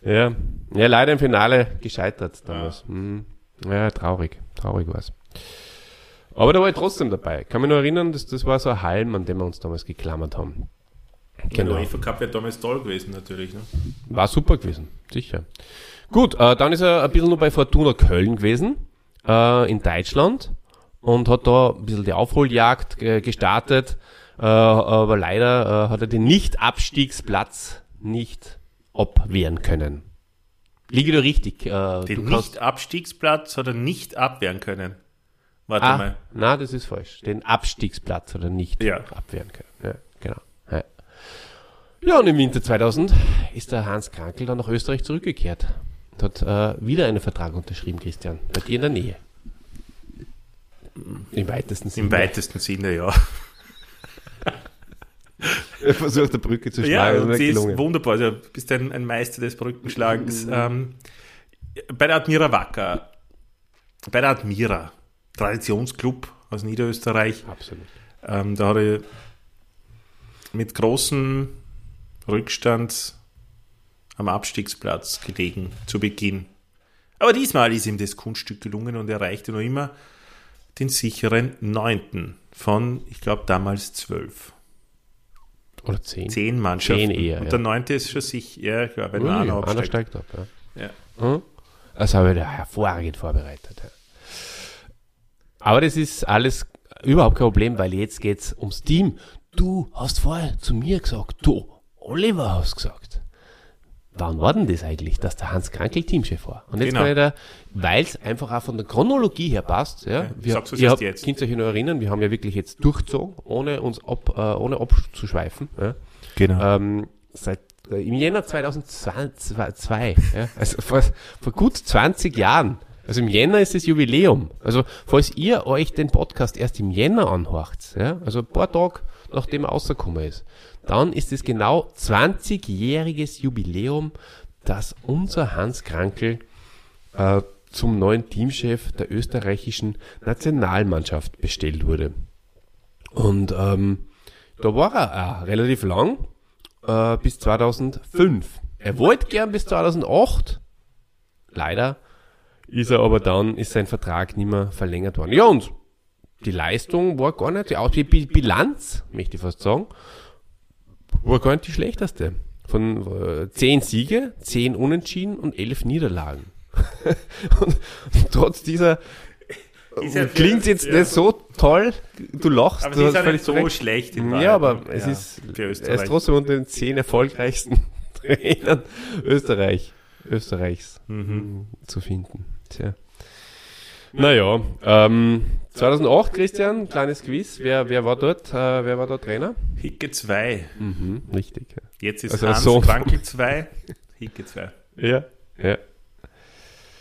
[SPEAKER 2] Ja, ja leider im Finale gescheitert damals. Mhm. Ja, traurig, traurig war's. Aber da war ich trotzdem dabei. Kann mich nur erinnern, dass das war so ein Halm, an dem wir uns damals geklammert haben.
[SPEAKER 1] Genau. Der UEFA Cup wäre damals toll gewesen, natürlich. Ne?
[SPEAKER 2] War super gewesen, sicher. Gut, äh, dann ist er ein bisschen nur bei Fortuna Köln gewesen, äh, in Deutschland, und hat da ein bisschen die Aufholjagd äh, gestartet, äh, aber leider äh, hat er den Nicht-Abstiegsplatz nicht abwehren können. Liege da richtig? Äh,
[SPEAKER 1] Den Nicht-Abstiegsplatz hat er nicht abwehren können. Warte
[SPEAKER 2] Ah,
[SPEAKER 1] mal.
[SPEAKER 2] na, das ist falsch. Den Abstiegsplatz hat er nicht
[SPEAKER 1] Ja.
[SPEAKER 2] abwehren können. Ja, genau. Ja. ja, und im Winter 2000 ist der Hans Krankel dann nach Österreich zurückgekehrt und hat äh, wieder einen Vertrag unterschrieben, Christian. Bei dir in der Nähe. Im weitesten Sinne.
[SPEAKER 1] Im weitesten Sinne, ja.
[SPEAKER 2] Er versucht, der Brücke zu
[SPEAKER 1] Ja,
[SPEAKER 2] schlagen.
[SPEAKER 1] und
[SPEAKER 2] ist
[SPEAKER 1] sie ist
[SPEAKER 2] gelungen.
[SPEAKER 1] wunderbar. Also, du bist ein, ein Meister des Brückenschlagens. Ähm, bei der Admira Wacker, bei der Admira, Traditionsclub aus Niederösterreich,
[SPEAKER 2] Absolut.
[SPEAKER 1] ähm, da hat er mit großem Rückstand am Abstiegsplatz gelegen zu Beginn. Aber diesmal ist ihm das Kunststück gelungen und er erreichte noch immer den sicheren neunten von, ich glaube, damals zwölf.
[SPEAKER 2] Oder zehn.
[SPEAKER 1] Zehn Mannschaften.
[SPEAKER 2] Zehn eher,
[SPEAKER 1] und
[SPEAKER 2] ja.
[SPEAKER 1] der neunte ist schon sicher, ja, klar, wenn
[SPEAKER 2] Ui,
[SPEAKER 1] einer
[SPEAKER 2] einer steigt ab. Ja.
[SPEAKER 1] Ja.
[SPEAKER 2] Mhm. Das habe ich da hervorragend vorbereitet. Ja. Aber das ist alles überhaupt kein Problem, weil jetzt geht's ums Team. Du hast vorher zu mir gesagt, du, Oliver hast gesagt. Wann war denn das eigentlich, dass der Hans Krankel Teamchef war? Und jetzt
[SPEAKER 1] Genau.
[SPEAKER 2] kann ich da, weil es einfach auch von der Chronologie her passt, ja, wir,
[SPEAKER 1] sag's, was
[SPEAKER 2] ihr
[SPEAKER 1] ist
[SPEAKER 2] habt,
[SPEAKER 1] jetzt?
[SPEAKER 2] könnt ihr euch noch erinnern, wir haben ja wirklich jetzt durchgezogen, ohne uns ab, äh, ohne abzuschweifen, ja.
[SPEAKER 1] Genau.
[SPEAKER 2] Ähm, seit äh, im Jänner 2002, ja, also vor, vor gut 20 Jahren. Also im Jänner ist das Jubiläum. Also falls ihr euch den Podcast erst im Jänner anhört, ja, also ein paar Tage nachdem er rausgekommen ist, dann ist es genau 20-jähriges Jubiläum, dass unser Hans Krankel äh, zum neuen Teamchef der österreichischen Nationalmannschaft bestellt wurde. Und ähm, da war er auch relativ lang, äh, bis 2005. Er wollte gern bis 2008. Leider ist er aber dann, ist sein Vertrag nicht mehr verlängert worden. Ja, und die Leistung war gar nicht, die Aus- die Bi- Bilanz, möchte ich fast sagen, war gar nicht die schlechteste. Von äh, zehn Siege, zehn Unentschieden und elf Niederlagen. und, und trotz dieser
[SPEAKER 1] ja
[SPEAKER 2] klingt jetzt
[SPEAKER 1] ja.
[SPEAKER 2] nicht so toll, du lachst.
[SPEAKER 1] aber
[SPEAKER 2] du
[SPEAKER 1] ist ja nicht so
[SPEAKER 2] recht.
[SPEAKER 1] schlecht in Wahrheit,
[SPEAKER 2] Ja, aber es
[SPEAKER 1] Ja,
[SPEAKER 2] ist, er ist trotzdem unter den zehn erfolgreichsten Trainern Österreich, Österreichs
[SPEAKER 1] Mhm.
[SPEAKER 2] zu finden. Tja. Naja, ähm, 2008, Christian, kleines Quiz. Wer, wer war dort, äh, wer war dort Trainer?
[SPEAKER 1] Hicke 2.
[SPEAKER 2] Mhm, richtig.
[SPEAKER 1] Jetzt ist
[SPEAKER 2] Also
[SPEAKER 1] Hans
[SPEAKER 2] Sohn von-
[SPEAKER 1] Krankel 2. Hicke 2.
[SPEAKER 2] Ja. Ja.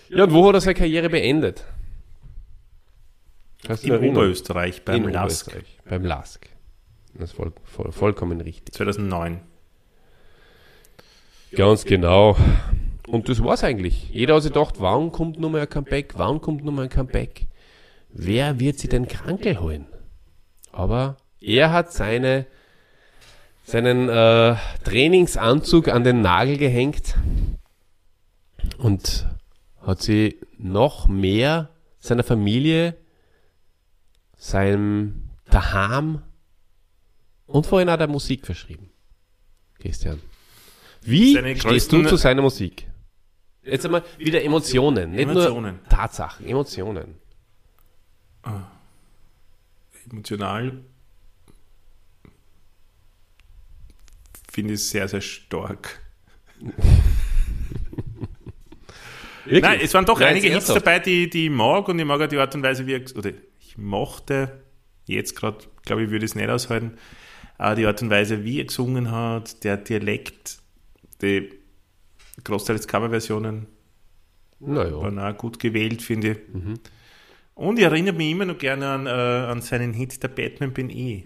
[SPEAKER 2] Ja, und wo hat er seine Karriere beendet? Du
[SPEAKER 1] In? Oberösterreich beim
[SPEAKER 2] In
[SPEAKER 1] LASK.
[SPEAKER 2] Oberösterreich, Beim LASK. Das ist voll, voll, vollkommen richtig.
[SPEAKER 1] 2009.
[SPEAKER 2] Ganz genau. Und das war's eigentlich. Jeder hat sich gedacht, wann kommt nochmal ein Comeback? Wann kommt nochmal ein Comeback? Wer wird sich den Krankel holen? Aber er hat seine, seinen äh, Trainingsanzug an den Nagel gehängt und hat sie noch mehr seiner Familie, seinem Daheim und vorhin auch der Musik verschrieben. Christian. Wie stehst du zu seiner Musik? Jetzt einmal wieder Emotionen, nicht
[SPEAKER 1] Emotionen.
[SPEAKER 2] nur Tatsachen, Emotionen.
[SPEAKER 1] Emotional finde ich es sehr, sehr stark. Nein, es waren doch
[SPEAKER 2] Nein,
[SPEAKER 1] einige Hits dabei, die, die ich mag und ich mag auch die Art und Weise, wie er, oder ich mochte, jetzt gerade, glaube ich, würde ich es nicht aushalten, aber die Art und Weise, wie er gesungen hat, der Dialekt, die Großteil des Coverversionen
[SPEAKER 2] Naja.
[SPEAKER 1] auch gut gewählt, finde ich.
[SPEAKER 2] Mhm.
[SPEAKER 1] Und ich erinnere mich immer noch gerne an, äh, an seinen Hit Der Batman bin ich.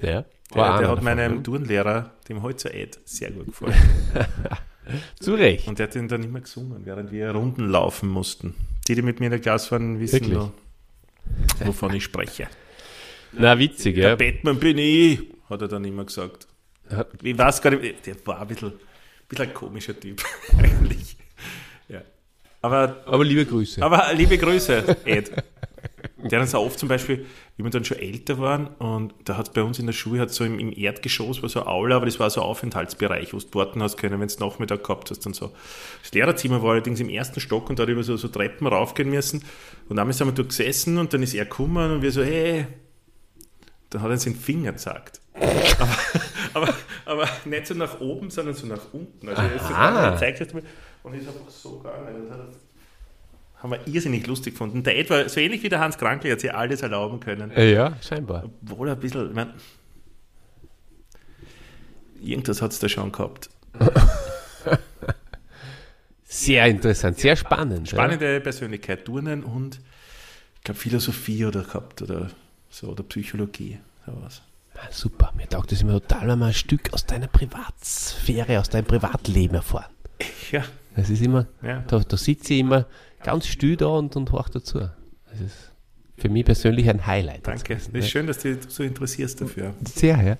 [SPEAKER 2] Ja.
[SPEAKER 1] Der, der hat meinem
[SPEAKER 2] ne?
[SPEAKER 1] Turnlehrer, dem Holzer Ed, sehr gut gefallen.
[SPEAKER 2] Zu Recht.
[SPEAKER 1] Und der hat den dann immer gesungen, während wir Runden laufen mussten. Die, die mit mir in der Klasse waren, wissen
[SPEAKER 2] Wirklich?
[SPEAKER 1] noch, wovon ich spreche.
[SPEAKER 2] Na, witzig, ja.
[SPEAKER 1] Batman bin ich, hat er dann immer gesagt. Ich weiß gar nicht, der war ein bisschen, bisschen ein komischer Typ, eigentlich. Ja. Aber,
[SPEAKER 2] Aber liebe Grüße.
[SPEAKER 1] aber liebe Grüße, Ed. Der dann so oft zum Beispiel, wie wir dann schon älter waren und da hat bei uns in der Schule hat so im, im Erdgeschoss war so eine Aula, aber das war so ein Aufenthaltsbereich, wo du dort hast können, wenn du Nachmittag gehabt hast und so. Das Lehrerzimmer war allerdings im ersten Stock und da hat über so, so Treppen raufgehen müssen und einmal sind wir dort gesessen und dann ist er gekommen und wir so, hey, dann hat er uns den Finger gezeigt. aber, aber, aber nicht so nach oben, sondern so nach unten. Also
[SPEAKER 2] Aha.
[SPEAKER 1] er zeigt es mir und ist einfach so gegangen. Das haben wir irrsinnig lustig gefunden. Der Ed war so ähnlich wie der Hans Krankl, hat sich alles erlauben können.
[SPEAKER 2] Äh, ja, scheinbar.
[SPEAKER 1] Obwohl ein bisschen, ich mein, irgendwas hat es da schon gehabt.
[SPEAKER 2] Sehr interessant, sehr spannend.
[SPEAKER 1] Spannende Persönlichkeit, Turnen und ich glaube Philosophie oder gehabt oder so oder Psychologie, sowas.
[SPEAKER 2] Super, mir taugt das immer total, wenn wir ein Stück aus deiner Privatsphäre, aus deinem Privatleben erfahren.
[SPEAKER 1] Ja,
[SPEAKER 2] Das ist immer,
[SPEAKER 1] Ja.
[SPEAKER 2] da, da sitze ich immer ganz still da und, und horch dazu. Das ist für mich persönlich ein Highlight.
[SPEAKER 1] danke. Das ist schön, dass du dich so interessierst dafür.
[SPEAKER 2] Sehr, ja.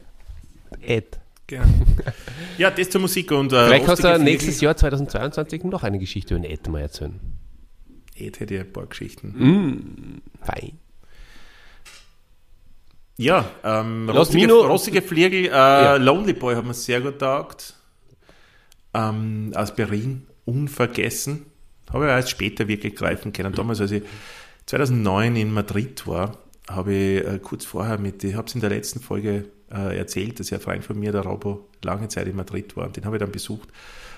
[SPEAKER 2] Ed.
[SPEAKER 1] Gern. Ja, das zur Musik und äh,
[SPEAKER 2] Vielleicht kannst du nächstes. Jahr 2022 noch eine Geschichte über Ed mal erzählen.
[SPEAKER 1] Ed hätte ja ein paar Geschichten.
[SPEAKER 2] Mm, fein.
[SPEAKER 1] Ja, ähm, rostige, rostige Fliegel, äh, Lonely Boy hat mir sehr gut taugt. Ähm, aus Berlin, unvergessen. Habe ich erst später wirklich greifen können. Damals, als ich 2009 in Madrid war, habe ich äh, kurz vorher mit, ich habe es in der letzten Folge äh, erzählt, dass ja ein Freund von mir, der Robo, lange Zeit in Madrid war und den habe ich dann besucht.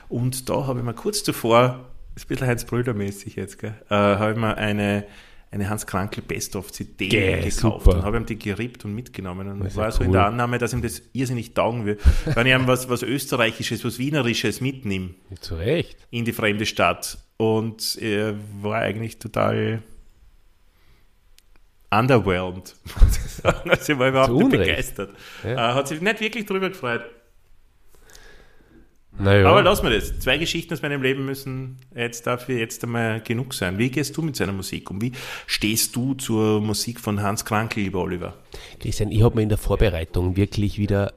[SPEAKER 1] Und da habe ich mir kurz zuvor, ist ein bisschen Heinz Brüder-mäßig jetzt, gell, äh, habe ich mir eine, eine Hans Krankel Best-of CD
[SPEAKER 2] Gell,
[SPEAKER 1] gekauft
[SPEAKER 2] super.
[SPEAKER 1] und habe ihm die gerippt und mitgenommen und
[SPEAKER 2] Das
[SPEAKER 1] war
[SPEAKER 2] ja
[SPEAKER 1] so in
[SPEAKER 2] cool.
[SPEAKER 1] der Annahme, dass ihm das irrsinnig taugen will. Wenn ich ihm was, was Österreichisches, was Wienerisches mitnehme
[SPEAKER 2] Zu Recht.
[SPEAKER 1] in die fremde Stadt und er war eigentlich total underwhelmed. sagen. Also war überhaupt nicht begeistert.
[SPEAKER 2] Ja.
[SPEAKER 1] Äh, hat sich nicht wirklich drüber gefreut.
[SPEAKER 2] Naja.
[SPEAKER 1] Aber lass mir das. Zwei Geschichten aus meinem Leben müssen jetzt dafür jetzt einmal genug sein. Wie gehst du mit seiner Musik um? Wie stehst du zur Musik von Hans Krankel, lieber Oliver?
[SPEAKER 2] Christian, ich habe mir in der Vorbereitung wirklich wieder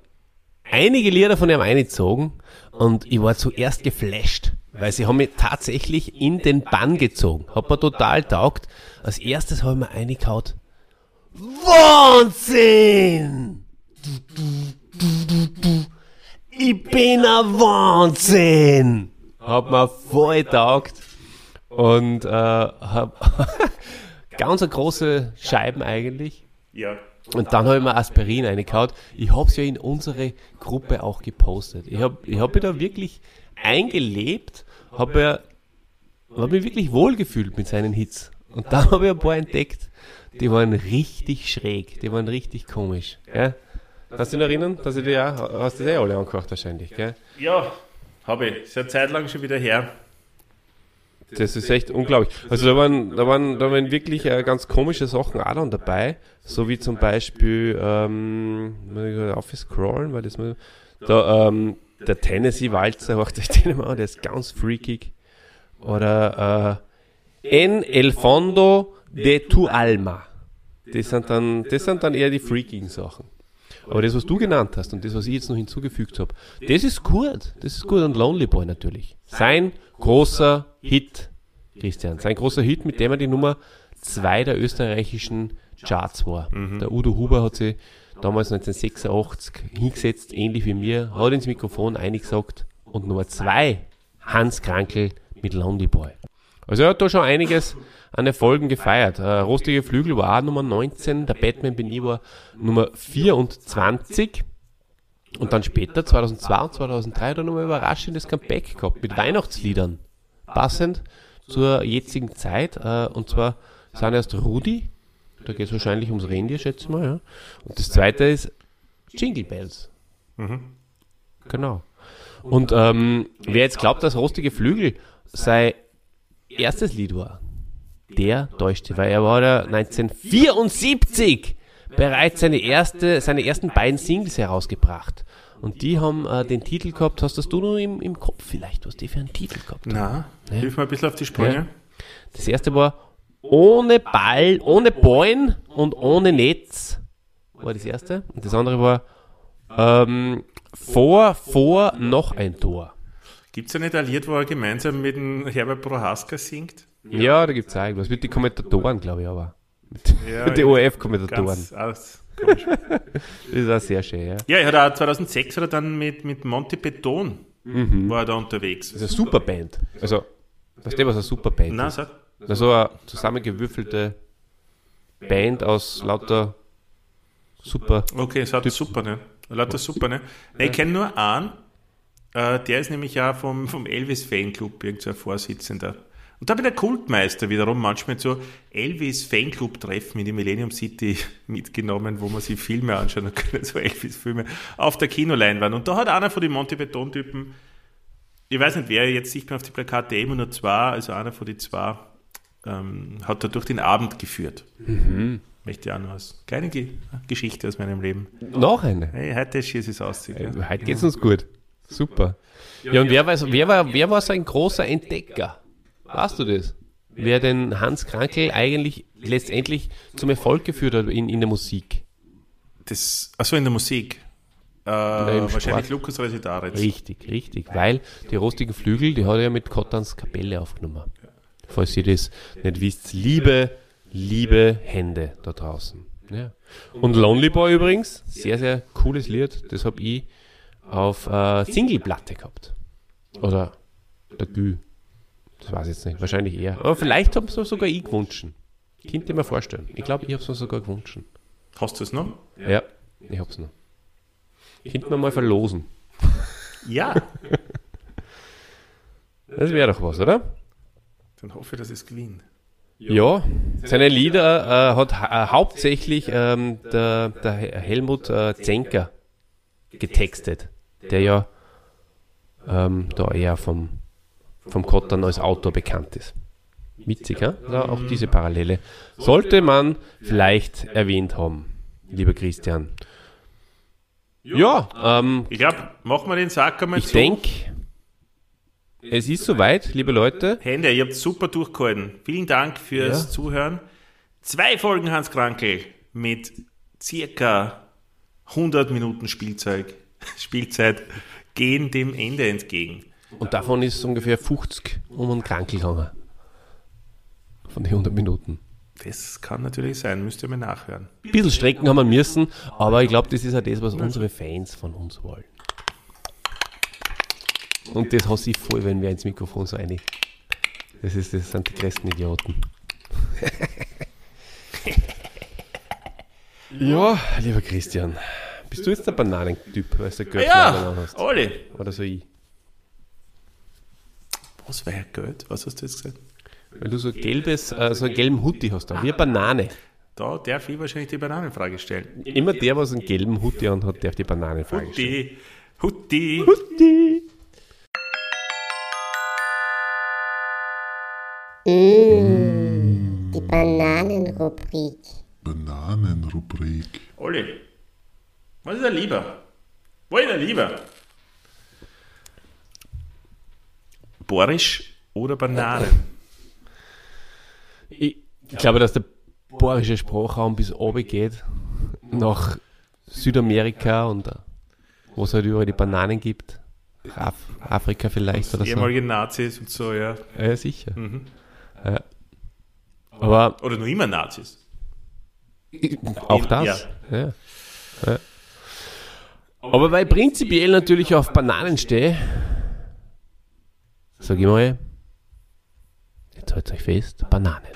[SPEAKER 2] einige Lieder von ihm eingezogen und ich war zuerst geflasht, weil sie haben mich tatsächlich in den Bann gezogen. Hat mir total taugt. Als erstes habe ich mir eingehaut. Wahnsinn! Du, du, du. Ich bin ein Wahnsinn! Hat mir voll taugt. Und äh, hab ganz eine große Scheiben eigentlich.
[SPEAKER 1] Ja.
[SPEAKER 2] Und dann habe ich mir Aspirin reingehauen. Ich habe es ja in unsere Gruppe auch gepostet. Ich habe ich hab mich da wirklich eingelebt, habe ja, hab mich wirklich wohlgefühlt mit seinen Hits. Und dann habe ich ein paar entdeckt, die waren richtig schräg, die waren richtig komisch. Gell? Kannst du dich erinnern, dass ich die ja, hast du die eh alle angehört wahrscheinlich, gell?
[SPEAKER 1] Ja, habe ich. Ist ja Zeit lang schon wieder her.
[SPEAKER 2] Das ist echt unglaublich. Also da waren, da waren, da waren wirklich äh, ganz komische Sachen auch dann dabei, so wie zum Beispiel, ähm, muss ich aufscrollen, weil das mal, da, ähm, der Tennessee Walzer, macht euch den mal an, der ist ganz freakig. Oder äh, En el fondo de tu alma. Das sind dann, das sind dann eher die freakigen Sachen. Aber das, was du genannt hast und das, was ich jetzt noch hinzugefügt habe, das ist gut. Das ist gut. Und Lonely Boy natürlich. Sein großer Hit, Christian. Sein großer Hit, mit dem er die Nummer zwei der österreichischen Charts war. Der Udo Huber hat sich damals 1986 hingesetzt, ähnlich wie mir, hat ins Mikrofon eingesagt und Nummer zwei Hans Krankel mit Lonely Boy. Also er hat da schon einiges an Erfolgen gefeiert. Äh, Rostige Flügel war auch Nummer 19, der Batman bin ich war Nummer 24. Und dann später, 2002 und 2003, hat er nochmal überraschendes Comeback gehabt mit Weihnachtsliedern. Passend zur jetzigen Zeit. Äh, und zwar sind erst Rudi, da geht es wahrscheinlich ums Rentier, schätze ich mal. Ja. Und das zweite ist Jingle Bells. Genau. Und ähm, wer jetzt glaubt, dass Rostige Flügel sein erstes Lied war, der täuschte, weil er war ja 1974 bereits seine, erste, seine ersten beiden Singles herausgebracht. Und die haben äh, den Titel gehabt, hast das du noch im, im Kopf vielleicht, was die für einen Titel gehabt haben?
[SPEAKER 1] Na, hilf mir ein bisschen auf die Sprünge.
[SPEAKER 2] Ja. Das erste war ohne Ball, ohne Ballen und ohne Netz. War das erste. Und das andere war ähm, vor, vor, noch ein Tor.
[SPEAKER 1] Gibt es ja nicht ein Lied, wo er gemeinsam mit dem Herbert Prohaska singt?
[SPEAKER 2] Ja, da gibt es irgendwas. Mit den Kommentatoren, glaube ich, aber.
[SPEAKER 1] Ja,
[SPEAKER 2] Mit den ORF-Kommentatoren. Das ist auch sehr schön, ja.
[SPEAKER 1] ja, er hat auch 2006 hat er dann mit, mit Monty Beton war er da unterwegs.
[SPEAKER 2] Das ist eine Superband. Also, weißt du, was eine Superband
[SPEAKER 1] Na,
[SPEAKER 2] ist?
[SPEAKER 1] sag,
[SPEAKER 2] Also eine zusammengewürfelte Band aus lauter Super.
[SPEAKER 1] okay, es hat super, ne? Lauter super, ne? Nein, ich kenne nur einen, äh, der ist nämlich ja vom, vom Elvis Fanclub, irgendein Vorsitzender. Und da bin der Kultmeister wiederum manchmal so Elvis Fanclub Treffen in die Millennium City mitgenommen, wo man sich Filme anschauen kann, so Elvis Filme auf der Kinoleinwand. Und da hat einer von den Monty Beton Typen, ich weiß nicht wer, jetzt sieht man auf die Plakate immer nur zwei, also einer von den zwei, ähm, hat da durch den Abend geführt. Möchte ich auch noch als kleine Ge Geschichte aus meinem Leben.
[SPEAKER 2] Noch eine.
[SPEAKER 1] Hey, heute schießt es aus. Ja.
[SPEAKER 2] Äh, Heute geht's uns gut. Super. Ja, und wer, weiß, wer, war, wer war so ein großer Entdecker? Weißt du das? Wer den Hans Krankel eigentlich letztendlich zum Erfolg geführt hat in, in der Musik?
[SPEAKER 1] Das, achso, in der Musik. Äh, wahrscheinlich
[SPEAKER 2] Sport.
[SPEAKER 1] Lukas Residaritz.
[SPEAKER 2] Richtig, richtig. Weil die rostigen Flügel, die hat er ja mit Kottans Kapelle aufgenommen. Falls ihr das nicht wisst. Liebe, liebe Hände da draußen. Ja. Und Lonely Boy übrigens, sehr, sehr cooles Lied. Das habe ich auf äh, Singleplatte gehabt. Oder der Gü. Das weiß ich jetzt nicht. Wahrscheinlich eher. Aber vielleicht habe es sogar ich gewünscht. Könnt ihr mir vorstellen. Ich glaube, ich habe es mir sogar gewünscht.
[SPEAKER 1] Hast du es noch?
[SPEAKER 2] Ja, ich habe es noch. Könnt mir mal verlosen.
[SPEAKER 1] Ja.
[SPEAKER 2] Das wäre doch was, oder?
[SPEAKER 1] Dann hoffe ich, dass es gewinnt.
[SPEAKER 2] Ja, seine Lieder äh, hat ha äh, hauptsächlich ähm, der, der He- Helmut äh, Zenker getextet, der ja ähm, da eher vom, vom Kottern als Autor bekannt ist. Witzig, ja? Da auch diese Parallele. Sollte man vielleicht erwähnt haben, lieber Christian. Ja, ähm,
[SPEAKER 1] Ich glaube, machen wir den Sack einmal
[SPEAKER 2] ich denke, es ist soweit, liebe Leute.
[SPEAKER 1] Hände, ihr habt super durchgehalten. Vielen Dank fürs
[SPEAKER 2] Ja.
[SPEAKER 1] Zuhören. Zwei Folgen Hans Krankel mit circa 100 Minuten Spielzeug, Spielzeit gehen dem Ende entgegen.
[SPEAKER 2] Und davon ist ungefähr 50 um einen Krankel gegangen. Von den 100 Minuten.
[SPEAKER 1] Das kann natürlich sein, müsst ihr mal nachhören.
[SPEAKER 2] Ein bisschen strecken haben wir müssen, aber ich glaube, das ist ja das, was unsere Fans von uns wollen. Und das hasse ich voll, wenn wir ins Mikrofon so einig. Das, ist, das sind die größten Idioten. ja, lieber Christian, bist du jetzt der Bananentyp, weil du Geld
[SPEAKER 1] Ja,
[SPEAKER 2] hast?
[SPEAKER 1] Olli.
[SPEAKER 2] Oder so ich?
[SPEAKER 1] Was wäre Geld? Was hast du jetzt gesagt?
[SPEAKER 2] Weil du so ein gelbes, äh, so einen gelben Hutti hast da, wie eine Banane.
[SPEAKER 1] Da darf ich wahrscheinlich die Bananenfrage stellen.
[SPEAKER 2] Immer der, was einen gelben Hutti anhat, darf die Bananenfrage stellen.
[SPEAKER 1] Hutti. Hutti.
[SPEAKER 2] Hutti!
[SPEAKER 7] Die Bananenrubrik.
[SPEAKER 8] Bananenrubrik.
[SPEAKER 1] Olli. Was ist er lieber? Wo ist er lieber? Borisch oder Bananen?
[SPEAKER 2] Ich, ich glaube, dass der bohrische Sprachraum bis oben geht nach Südamerika und äh, wo es halt überall die Bananen gibt. Af Afrika vielleicht oder so.
[SPEAKER 1] Ehemalige Nazis und so, ja.
[SPEAKER 2] Ja, sicher. Ja. Aber
[SPEAKER 1] Oder nur immer Nazis.
[SPEAKER 2] auch das. Ja. Ja. Aber weil ich prinzipiell natürlich auf Bananen stehe, sag ich mal, jetzt haltet euch fest, Bananen.